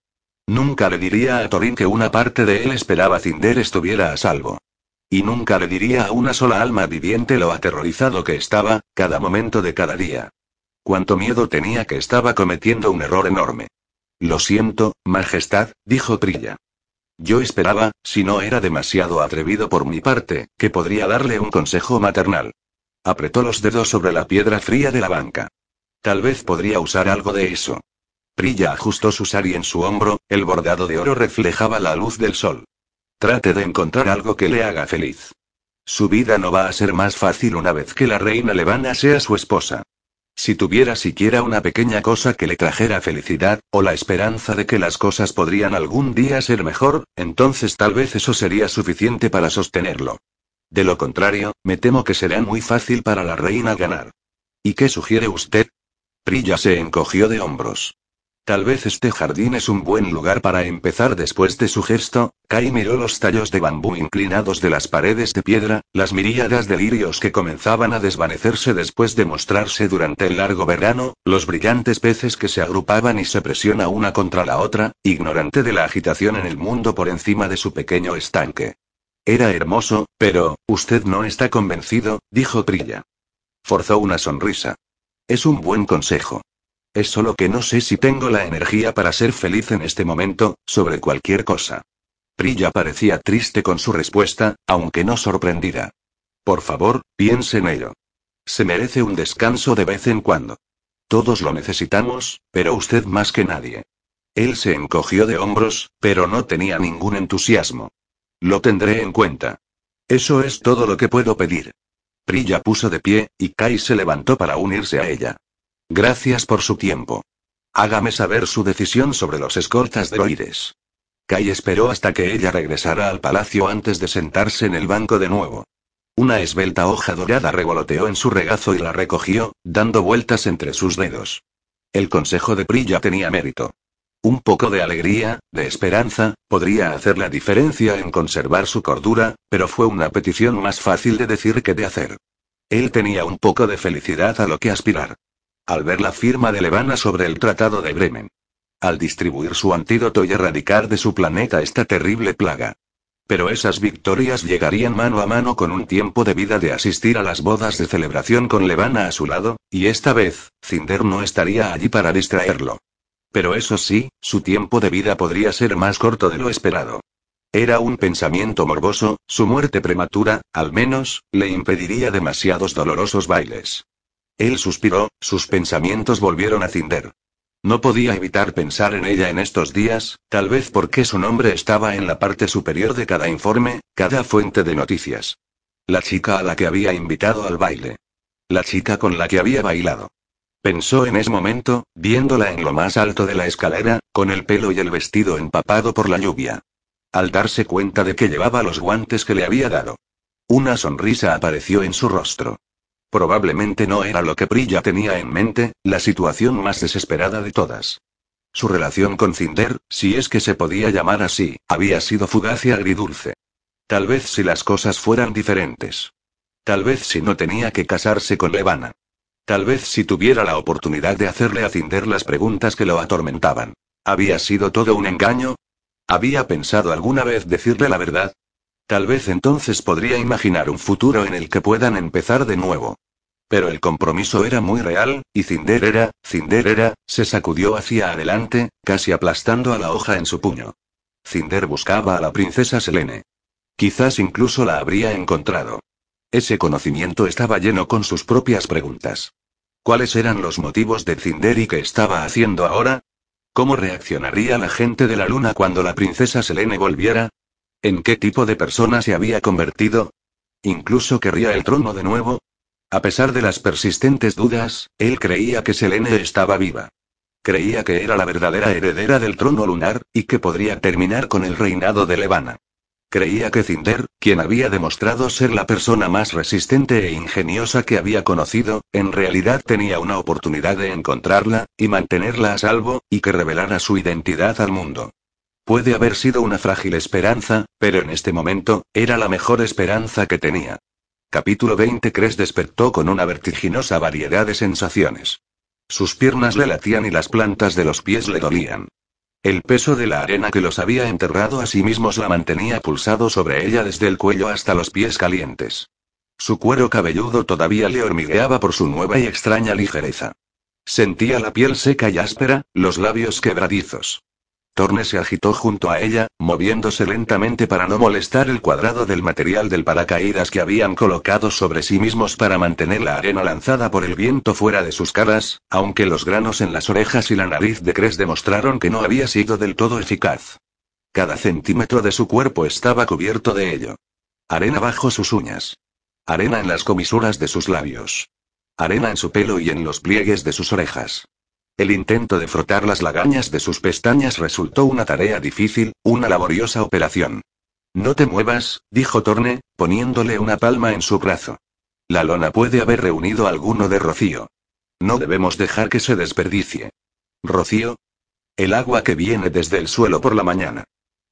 Nunca le diría a Torin que una parte de él esperaba Cinder estuviera a salvo. Y nunca le diría a una sola alma viviente lo aterrorizado que estaba, cada momento de cada día. Cuánto miedo tenía que estaba cometiendo un error enorme. Lo siento, Majestad, dijo Trilla. Yo esperaba, si no era demasiado atrevido por mi parte, que podría darle un consejo maternal. Apretó los dedos sobre la piedra fría de la banca. Tal vez podría usar algo de eso. Prilla ajustó su sari en su hombro, el bordado de oro reflejaba la luz del sol. Trate de encontrar algo que le haga feliz. Su vida no va a ser más fácil una vez que la reina Levana sea su esposa. Si tuviera siquiera una pequeña cosa que le trajera felicidad, o la esperanza de que las cosas podrían algún día ser mejor, entonces tal vez eso sería suficiente para sostenerlo. De lo contrario, me temo que será muy fácil para la reina ganar. ¿Y qué sugiere usted? Prilla se encogió de hombros. Tal vez este jardín es un buen lugar para empezar después de su gesto. Kai miró los tallos de bambú inclinados de las paredes de piedra, las miríadas de lirios que comenzaban a desvanecerse después de mostrarse durante el largo verano, los brillantes peces que se agrupaban y se presionan una contra la otra, ignorante de la agitación en el mundo por encima de su pequeño estanque. Era hermoso, pero, usted no está convencido, dijo Trilla. Forzó una sonrisa. Es un buen consejo. Es solo que no sé si tengo la energía para ser feliz en este momento, sobre cualquier cosa. Prilla parecía triste con su respuesta, aunque no sorprendida. Por favor, piense en ello. Se merece un descanso de vez en cuando. Todos lo necesitamos, pero usted más que nadie. Él se encogió de hombros, pero no tenía ningún entusiasmo. Lo tendré en cuenta. Eso es todo lo que puedo pedir. Prilla puso de pie, y Kai se levantó para unirse a ella. Gracias por su tiempo. Hágame saber su decisión sobre los escoltas droides. Kai esperó hasta que ella regresara al palacio antes de sentarse en el banco de nuevo. Una esbelta hoja dorada revoloteó en su regazo y la recogió, dando vueltas entre sus dedos. El consejo de Prilla tenía mérito. Un poco de alegría, de esperanza, podría hacer la diferencia en conservar su cordura, pero fue una petición más fácil de decir que de hacer. Él tenía un poco de felicidad a lo que aspirar al ver la firma de Levana sobre el Tratado de Bremen. Al distribuir su antídoto y erradicar de su planeta esta terrible plaga. Pero esas victorias llegarían mano a mano con un tiempo de vida de asistir a las bodas de celebración con Levana a su lado, y esta vez, Cinder no estaría allí para distraerlo. Pero eso sí, su tiempo de vida podría ser más corto de lo esperado. Era un pensamiento morboso, su muerte prematura, al menos, le impediría demasiados dolorosos bailes. Él suspiró, sus pensamientos volvieron a Cinder. No podía evitar pensar en ella en estos días, tal vez porque su nombre estaba en la parte superior de cada informe, cada fuente de noticias. La chica a la que había invitado al baile. La chica con la que había bailado. Pensó en ese momento, viéndola en lo más alto de la escalera, con el pelo y el vestido empapado por la lluvia. Al darse cuenta de que llevaba los guantes que le había dado. Una sonrisa apareció en su rostro. Probablemente no era lo que Prilla tenía en mente, la situación más desesperada de todas. Su relación con Cinder, si es que se podía llamar así, había sido fugaz y agridulce. Tal vez si las cosas fueran diferentes. Tal vez si no tenía que casarse con Levana. Tal vez si tuviera la oportunidad de hacerle a Cinder las preguntas que lo atormentaban. ¿Había sido todo un engaño? ¿Había pensado alguna vez decirle la verdad? Tal vez entonces podría imaginar un futuro en el que puedan empezar de nuevo. Pero el compromiso era muy real, y Cinder era, Cinder era, se sacudió hacia adelante, casi aplastando a la hoja en su puño. Cinder buscaba a la princesa Selene. Quizás incluso la habría encontrado. Ese conocimiento estaba lleno con sus propias preguntas. ¿Cuáles eran los motivos de Cinder y qué estaba haciendo ahora? ¿Cómo reaccionaría la gente de la luna cuando la princesa Selene volviera? ¿En qué tipo de persona se había convertido? ¿Incluso querría el trono de nuevo? A pesar de las persistentes dudas, él creía que Selene estaba viva. Creía que era la verdadera heredera del trono lunar, y que podría terminar con el reinado de Levana. Creía que Cinder, quien había demostrado ser la persona más resistente e ingeniosa que había conocido, en realidad tenía una oportunidad de encontrarla, y mantenerla a salvo, y que revelara su identidad al mundo. Puede haber sido una frágil esperanza, pero en este momento, era la mejor esperanza que tenía. Capítulo 20 Cres despertó con una vertiginosa variedad de sensaciones. Sus piernas le latían y las plantas de los pies le dolían. El peso de la arena que los había enterrado a sí mismos la mantenía pulsado sobre ella desde el cuello hasta los pies calientes. Su cuero cabelludo todavía le hormigueaba por su nueva y extraña ligereza. Sentía la piel seca y áspera, los labios quebradizos. Torne se agitó junto a ella, moviéndose lentamente para no molestar el cuadrado del material del paracaídas que habían colocado sobre sí mismos para mantener la arena lanzada por el viento fuera de sus caras, aunque los granos en las orejas y la nariz de Cres demostraron que no había sido del todo eficaz. Cada centímetro de su cuerpo estaba cubierto de ello. Arena bajo sus uñas. Arena en las comisuras de sus labios. Arena en su pelo y en los pliegues de sus orejas. El intento de frotar las lagañas de sus pestañas resultó una tarea difícil, una laboriosa operación. No te muevas, dijo Torne, poniéndole una palma en su brazo. La lona puede haber reunido alguno de rocío. No debemos dejar que se desperdicie. ¿Rocío? El agua que viene desde el suelo por la mañana.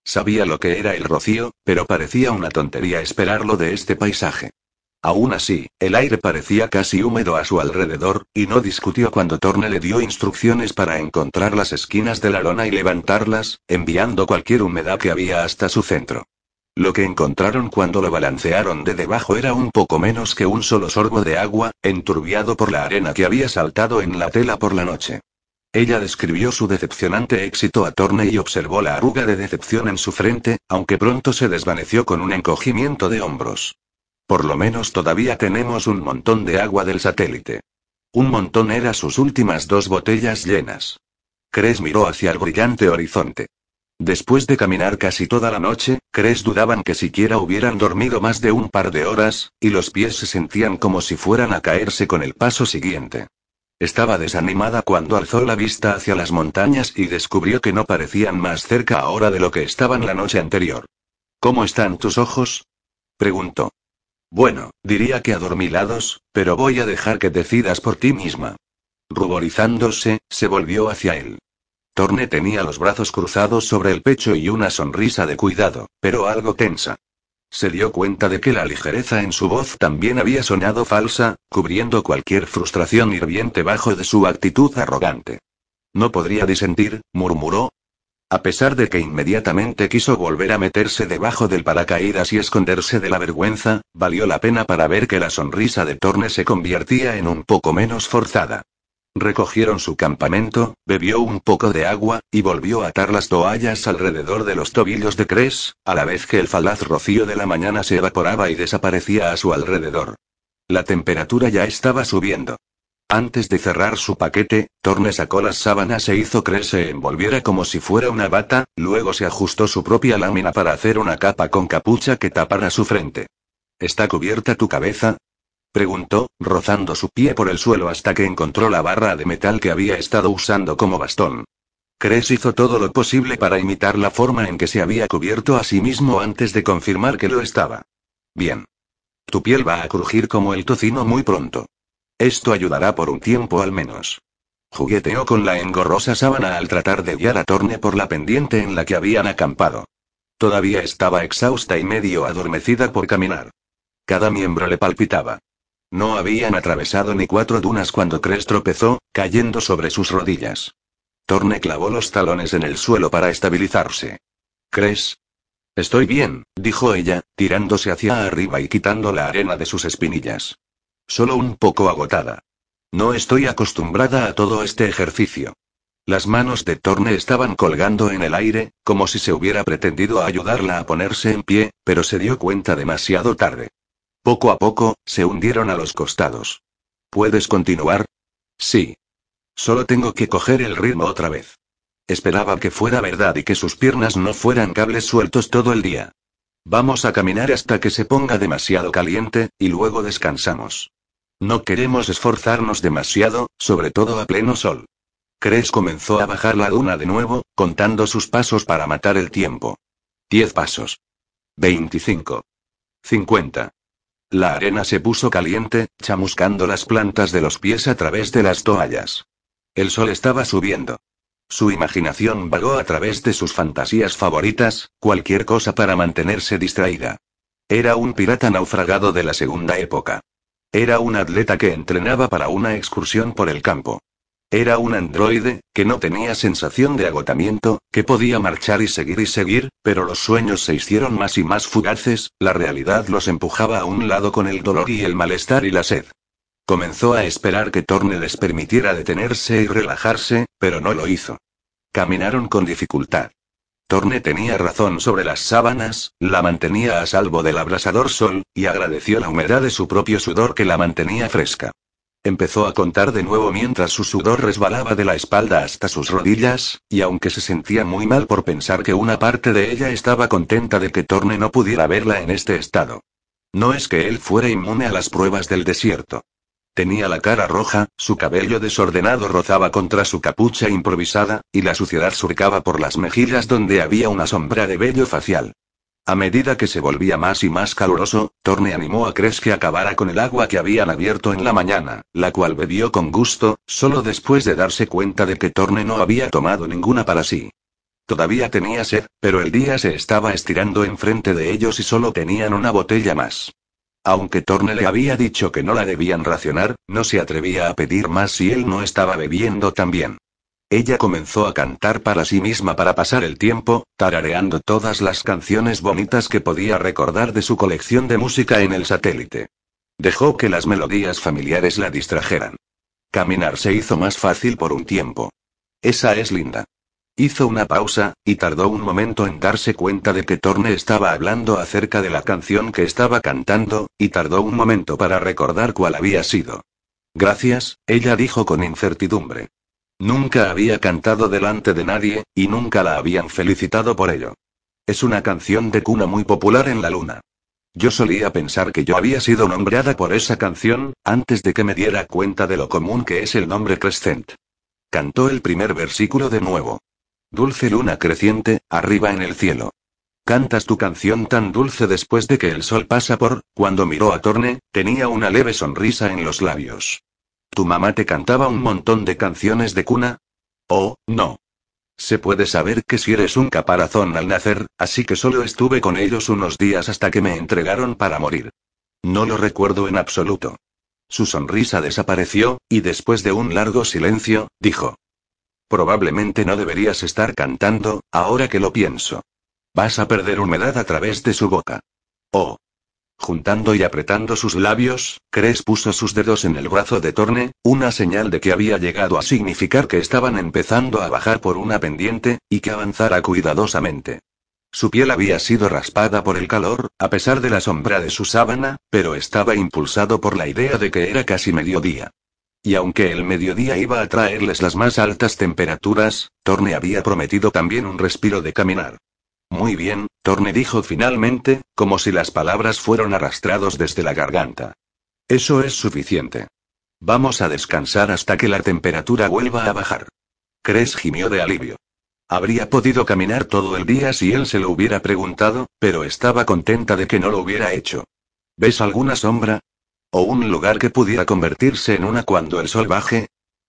Sabía lo que era el rocío, pero parecía una tontería esperarlo de este paisaje. Aún así, el aire parecía casi húmedo a su alrededor, y no discutió cuando Torne le dio instrucciones para encontrar las esquinas de la lona y levantarlas, enviando cualquier humedad que había hasta su centro. Lo que encontraron cuando lo balancearon de debajo era un poco menos que un solo sorbo de agua, enturbiado por la arena que había saltado en la tela por la noche. Ella describió su decepcionante éxito a Torne y observó la arruga de decepción en su frente, aunque pronto se desvaneció con un encogimiento de hombros. Por lo menos todavía tenemos un montón de agua del satélite. Un montón era sus últimas dos botellas llenas. Cres miró hacia el brillante horizonte. Después de caminar casi toda la noche, Cres dudaban que siquiera hubieran dormido más de un par de horas, y los pies se sentían como si fueran a caerse con el paso siguiente. Estaba desanimada cuando alzó la vista hacia las montañas y descubrió que no parecían más cerca ahora de lo que estaban la noche anterior. ¿Cómo están tus ojos? preguntó. Bueno, diría que adormilados, pero voy a dejar que decidas por ti misma. Ruborizándose, se volvió hacia él. Torne tenía los brazos cruzados sobre el pecho y una sonrisa de cuidado, pero algo tensa. Se dio cuenta de que la ligereza en su voz también había sonado falsa, cubriendo cualquier frustración hirviente bajo de su actitud arrogante. No podría disentir, murmuró, a pesar de que inmediatamente quiso volver a meterse debajo del paracaídas y esconderse de la vergüenza, valió la pena para ver que la sonrisa de Torne se convertía en un poco menos forzada. Recogieron su campamento, bebió un poco de agua, y volvió a atar las toallas alrededor de los tobillos de Cres, a la vez que el falaz rocío de la mañana se evaporaba y desaparecía a su alrededor. La temperatura ya estaba subiendo. Antes de cerrar su paquete, Torne sacó las sábanas e hizo que se envolviera como si fuera una bata, luego se ajustó su propia lámina para hacer una capa con capucha que tapara su frente. ¿Está cubierta tu cabeza? preguntó, rozando su pie por el suelo hasta que encontró la barra de metal que había estado usando como bastón. Cres hizo todo lo posible para imitar la forma en que se había cubierto a sí mismo antes de confirmar que lo estaba. Bien. Tu piel va a crujir como el tocino muy pronto. Esto ayudará por un tiempo al menos. Jugueteó con la engorrosa sábana al tratar de guiar a Torne por la pendiente en la que habían acampado. Todavía estaba exhausta y medio adormecida por caminar. Cada miembro le palpitaba. No habían atravesado ni cuatro dunas cuando Cres tropezó, cayendo sobre sus rodillas. Torne clavó los talones en el suelo para estabilizarse. ¿Cres? Estoy bien, dijo ella, tirándose hacia arriba y quitando la arena de sus espinillas. Solo un poco agotada. No estoy acostumbrada a todo este ejercicio. Las manos de Torne estaban colgando en el aire, como si se hubiera pretendido ayudarla a ponerse en pie, pero se dio cuenta demasiado tarde. Poco a poco, se hundieron a los costados. ¿Puedes continuar? Sí. Solo tengo que coger el ritmo otra vez. Esperaba que fuera verdad y que sus piernas no fueran cables sueltos todo el día. Vamos a caminar hasta que se ponga demasiado caliente, y luego descansamos. No queremos esforzarnos demasiado, sobre todo a pleno sol. Cres comenzó a bajar la duna de nuevo, contando sus pasos para matar el tiempo. Diez pasos. Veinticinco. Cincuenta. La arena se puso caliente, chamuscando las plantas de los pies a través de las toallas. El sol estaba subiendo. Su imaginación vagó a través de sus fantasías favoritas, cualquier cosa para mantenerse distraída. Era un pirata naufragado de la segunda época. Era un atleta que entrenaba para una excursión por el campo. Era un androide, que no tenía sensación de agotamiento, que podía marchar y seguir y seguir, pero los sueños se hicieron más y más fugaces, la realidad los empujaba a un lado con el dolor y el malestar y la sed. Comenzó a esperar que Torne les permitiera detenerse y relajarse, pero no lo hizo. Caminaron con dificultad. Torne tenía razón sobre las sábanas, la mantenía a salvo del abrasador sol, y agradeció la humedad de su propio sudor que la mantenía fresca. Empezó a contar de nuevo mientras su sudor resbalaba de la espalda hasta sus rodillas, y aunque se sentía muy mal por pensar que una parte de ella estaba contenta de que Torne no pudiera verla en este estado. No es que él fuera inmune a las pruebas del desierto. Tenía la cara roja, su cabello desordenado rozaba contra su capucha improvisada, y la suciedad surcaba por las mejillas donde había una sombra de vello facial. A medida que se volvía más y más caluroso, Torne animó a Cres que acabara con el agua que habían abierto en la mañana, la cual bebió con gusto, solo después de darse cuenta de que Torne no había tomado ninguna para sí. Todavía tenía sed, pero el día se estaba estirando enfrente de ellos y solo tenían una botella más. Aunque Torne le había dicho que no la debían racionar, no se atrevía a pedir más si él no estaba bebiendo también. Ella comenzó a cantar para sí misma para pasar el tiempo, tarareando todas las canciones bonitas que podía recordar de su colección de música en el satélite. Dejó que las melodías familiares la distrajeran. Caminar se hizo más fácil por un tiempo. Esa es linda. Hizo una pausa, y tardó un momento en darse cuenta de que Torne estaba hablando acerca de la canción que estaba cantando, y tardó un momento para recordar cuál había sido. Gracias, ella dijo con incertidumbre. Nunca había cantado delante de nadie, y nunca la habían felicitado por ello. Es una canción de cuna muy popular en la luna. Yo solía pensar que yo había sido nombrada por esa canción, antes de que me diera cuenta de lo común que es el nombre Crescent. Cantó el primer versículo de nuevo. Dulce luna creciente, arriba en el cielo. Cantas tu canción tan dulce después de que el sol pasa por, cuando miró a Torne, tenía una leve sonrisa en los labios. ¿Tu mamá te cantaba un montón de canciones de cuna? Oh, no. Se puede saber que si eres un caparazón al nacer, así que solo estuve con ellos unos días hasta que me entregaron para morir. No lo recuerdo en absoluto. Su sonrisa desapareció, y después de un largo silencio, dijo. Probablemente no deberías estar cantando, ahora que lo pienso. Vas a perder humedad a través de su boca. Oh. Juntando y apretando sus labios, Cres puso sus dedos en el brazo de Torne, una señal de que había llegado a significar que estaban empezando a bajar por una pendiente, y que avanzara cuidadosamente. Su piel había sido raspada por el calor, a pesar de la sombra de su sábana, pero estaba impulsado por la idea de que era casi mediodía. Y aunque el mediodía iba a traerles las más altas temperaturas, Torne había prometido también un respiro de caminar. Muy bien, Torne dijo finalmente, como si las palabras fueran arrastrados desde la garganta. Eso es suficiente. Vamos a descansar hasta que la temperatura vuelva a bajar. Cres gimió de alivio. Habría podido caminar todo el día si él se lo hubiera preguntado, pero estaba contenta de que no lo hubiera hecho. ¿Ves alguna sombra? ¿O un lugar que pudiera convertirse en una cuando el sol baje?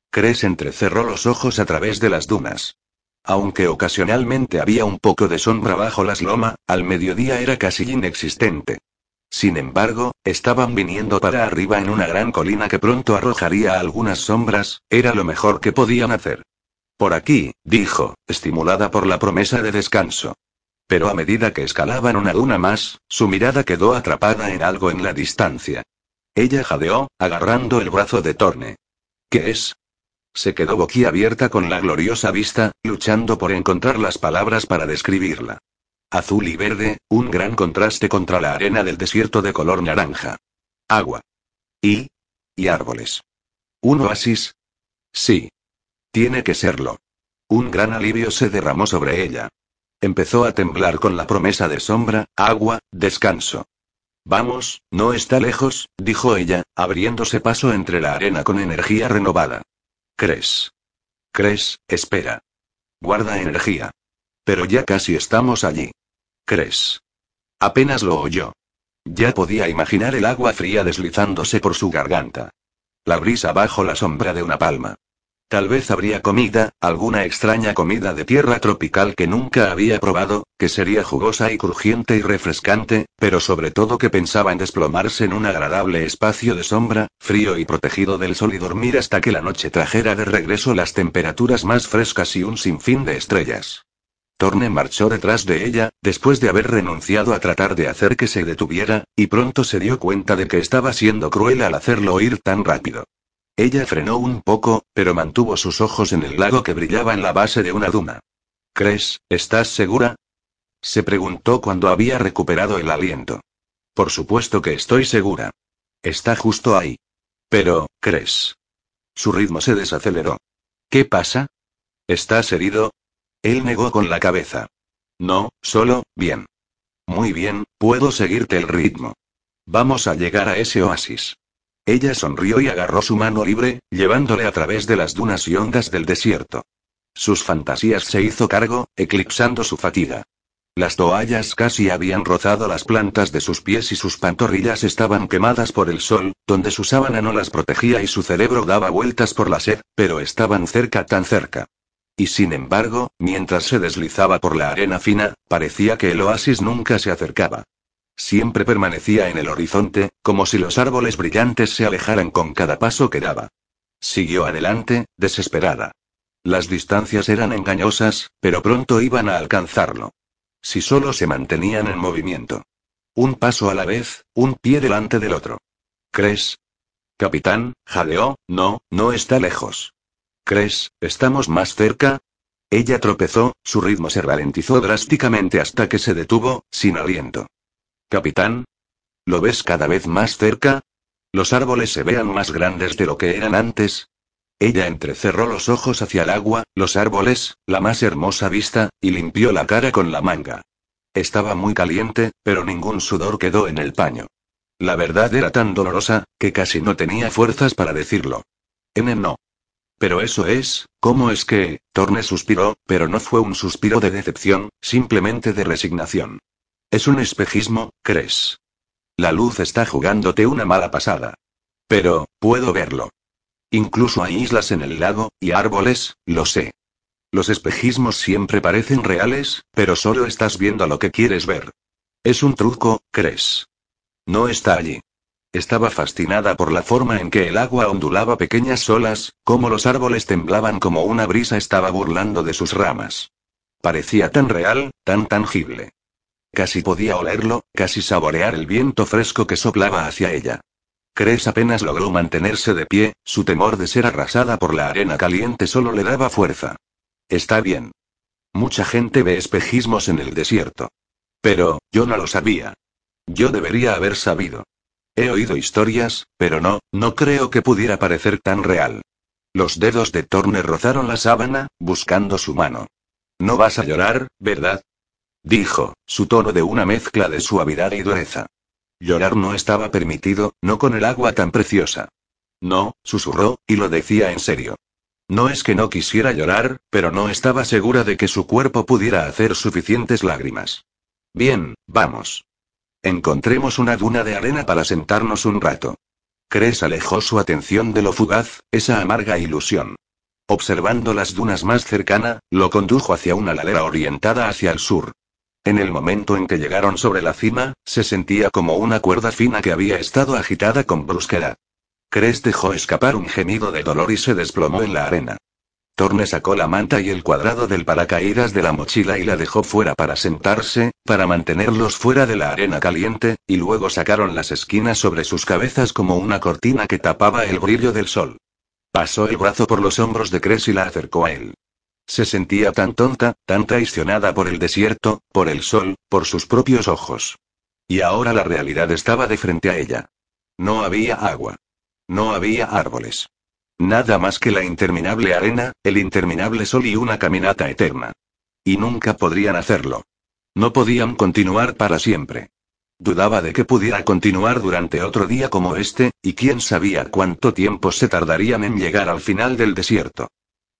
Cres entrecerró los ojos a través de las dunas. Aunque ocasionalmente había un poco de sombra bajo las lomas, al mediodía era casi inexistente. Sin embargo, estaban viniendo para arriba en una gran colina que pronto arrojaría algunas sombras, era lo mejor que podían hacer. Por aquí, dijo, estimulada por la promesa de descanso. Pero a medida que escalaban una duna más, su mirada quedó atrapada en algo en la distancia. Ella jadeó, agarrando el brazo de Torne. ¿Qué es? Se quedó boquiabierta con la gloriosa vista, luchando por encontrar las palabras para describirla. Azul y verde, un gran contraste contra la arena del desierto de color naranja. Agua. Y. y árboles. ¿Un oasis? Sí. Tiene que serlo. Un gran alivio se derramó sobre ella. Empezó a temblar con la promesa de sombra, agua, descanso. Vamos, no está lejos, dijo ella, abriéndose paso entre la arena con energía renovada. ¿Crees? ¿Crees? Espera. Guarda energía. Pero ya casi estamos allí. ¿Crees? Apenas lo oyó. Ya podía imaginar el agua fría deslizándose por su garganta. La brisa bajo la sombra de una palma. Tal vez habría comida, alguna extraña comida de tierra tropical que nunca había probado, que sería jugosa y crujiente y refrescante, pero sobre todo que pensaba en desplomarse en un agradable espacio de sombra, frío y protegido del sol y dormir hasta que la noche trajera de regreso las temperaturas más frescas y un sinfín de estrellas. Torne marchó detrás de ella, después de haber renunciado a tratar de hacer que se detuviera, y pronto se dio cuenta de que estaba siendo cruel al hacerlo ir tan rápido. Ella frenó un poco, pero mantuvo sus ojos en el lago que brillaba en la base de una duna. ¿Crees, estás segura? Se preguntó cuando había recuperado el aliento. Por supuesto que estoy segura. Está justo ahí. Pero, ¿crees? Su ritmo se desaceleró. ¿Qué pasa? ¿Estás herido? Él negó con la cabeza. No, solo, bien. Muy bien, puedo seguirte el ritmo. Vamos a llegar a ese oasis. Ella sonrió y agarró su mano libre, llevándole a través de las dunas y ondas del desierto. Sus fantasías se hizo cargo, eclipsando su fatiga. Las toallas casi habían rozado las plantas de sus pies y sus pantorrillas estaban quemadas por el sol, donde su sábana no las protegía y su cerebro daba vueltas por la sed, pero estaban cerca tan cerca. Y sin embargo, mientras se deslizaba por la arena fina, parecía que el oasis nunca se acercaba. Siempre permanecía en el horizonte, como si los árboles brillantes se alejaran con cada paso que daba. Siguió adelante, desesperada. Las distancias eran engañosas, pero pronto iban a alcanzarlo. Si solo se mantenían en movimiento. Un paso a la vez, un pie delante del otro. ¿Crees? Capitán, jadeó, no, no está lejos. ¿Crees, estamos más cerca? Ella tropezó, su ritmo se ralentizó drásticamente hasta que se detuvo, sin aliento. Capitán. ¿Lo ves cada vez más cerca? Los árboles se vean más grandes de lo que eran antes. Ella entrecerró los ojos hacia el agua, los árboles, la más hermosa vista, y limpió la cara con la manga. Estaba muy caliente, pero ningún sudor quedó en el paño. La verdad era tan dolorosa, que casi no tenía fuerzas para decirlo. N no. Pero eso es, ¿cómo es que? Torne suspiró, pero no fue un suspiro de decepción, simplemente de resignación. Es un espejismo, ¿crees? La luz está jugándote una mala pasada. Pero, puedo verlo. Incluso hay islas en el lago, y árboles, lo sé. Los espejismos siempre parecen reales, pero solo estás viendo lo que quieres ver. Es un truco, ¿crees? No está allí. Estaba fascinada por la forma en que el agua ondulaba pequeñas olas, como los árboles temblaban como una brisa estaba burlando de sus ramas. Parecía tan real, tan tangible. Casi podía olerlo, casi saborear el viento fresco que soplaba hacia ella. Cres apenas logró mantenerse de pie, su temor de ser arrasada por la arena caliente solo le daba fuerza. Está bien. Mucha gente ve espejismos en el desierto. Pero, yo no lo sabía. Yo debería haber sabido. He oído historias, pero no, no creo que pudiera parecer tan real. Los dedos de Torne rozaron la sábana, buscando su mano. No vas a llorar, ¿verdad? Dijo, su tono de una mezcla de suavidad y dureza. Llorar no estaba permitido, no con el agua tan preciosa. No, susurró, y lo decía en serio. No es que no quisiera llorar, pero no estaba segura de que su cuerpo pudiera hacer suficientes lágrimas. Bien, vamos. Encontremos una duna de arena para sentarnos un rato. Cres alejó su atención de lo fugaz, esa amarga ilusión. Observando las dunas más cercana, lo condujo hacia una ladera orientada hacia el sur. En el momento en que llegaron sobre la cima, se sentía como una cuerda fina que había estado agitada con brusquedad. Cres dejó escapar un gemido de dolor y se desplomó en la arena. Torne sacó la manta y el cuadrado del paracaídas de la mochila y la dejó fuera para sentarse, para mantenerlos fuera de la arena caliente, y luego sacaron las esquinas sobre sus cabezas como una cortina que tapaba el brillo del sol. Pasó el brazo por los hombros de Cres y la acercó a él. Se sentía tan tonta, tan traicionada por el desierto, por el sol, por sus propios ojos. Y ahora la realidad estaba de frente a ella. No había agua. No había árboles. Nada más que la interminable arena, el interminable sol y una caminata eterna. Y nunca podrían hacerlo. No podían continuar para siempre. Dudaba de que pudiera continuar durante otro día como este, y quién sabía cuánto tiempo se tardarían en llegar al final del desierto.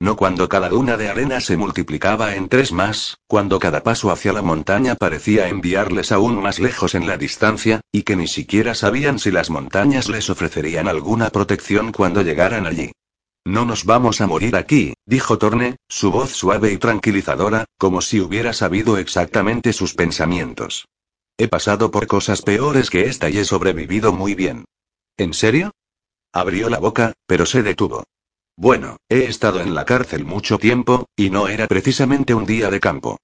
No cuando cada duna de arena se multiplicaba en tres más, cuando cada paso hacia la montaña parecía enviarles aún más lejos en la distancia, y que ni siquiera sabían si las montañas les ofrecerían alguna protección cuando llegaran allí. No nos vamos a morir aquí, dijo Torne, su voz suave y tranquilizadora, como si hubiera sabido exactamente sus pensamientos. He pasado por cosas peores que esta y he sobrevivido muy bien. ¿En serio? Abrió la boca, pero se detuvo. Bueno, he estado en la cárcel mucho tiempo, y no era precisamente un día de campo.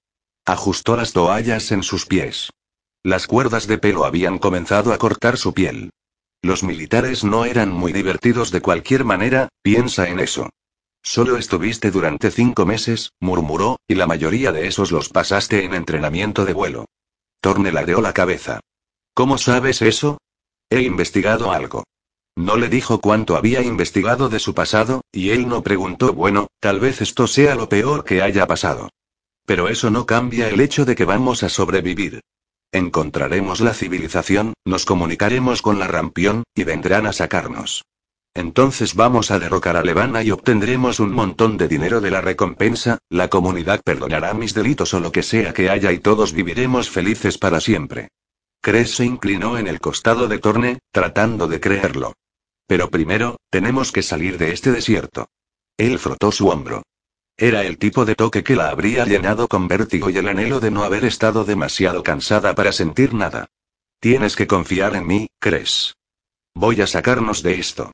Ajustó las toallas en sus pies. Las cuerdas de pelo habían comenzado a cortar su piel. Los militares no eran muy divertidos de cualquier manera, piensa en eso. Solo estuviste durante cinco meses, murmuró, y la mayoría de esos los pasaste en entrenamiento de vuelo. Torne ladeó la cabeza. ¿Cómo sabes eso? He investigado algo. No le dijo cuánto había investigado de su pasado, y él no preguntó, bueno, tal vez esto sea lo peor que haya pasado. Pero eso no cambia el hecho de que vamos a sobrevivir. Encontraremos la civilización, nos comunicaremos con la Rampión, y vendrán a sacarnos. Entonces vamos a derrocar a Levana y obtendremos un montón de dinero de la recompensa, la comunidad perdonará mis delitos o lo que sea que haya y todos viviremos felices para siempre. Cres se inclinó en el costado de Torne, tratando de creerlo. Pero primero, tenemos que salir de este desierto. Él frotó su hombro. Era el tipo de toque que la habría llenado con vértigo y el anhelo de no haber estado demasiado cansada para sentir nada. Tienes que confiar en mí, ¿crees? Voy a sacarnos de esto.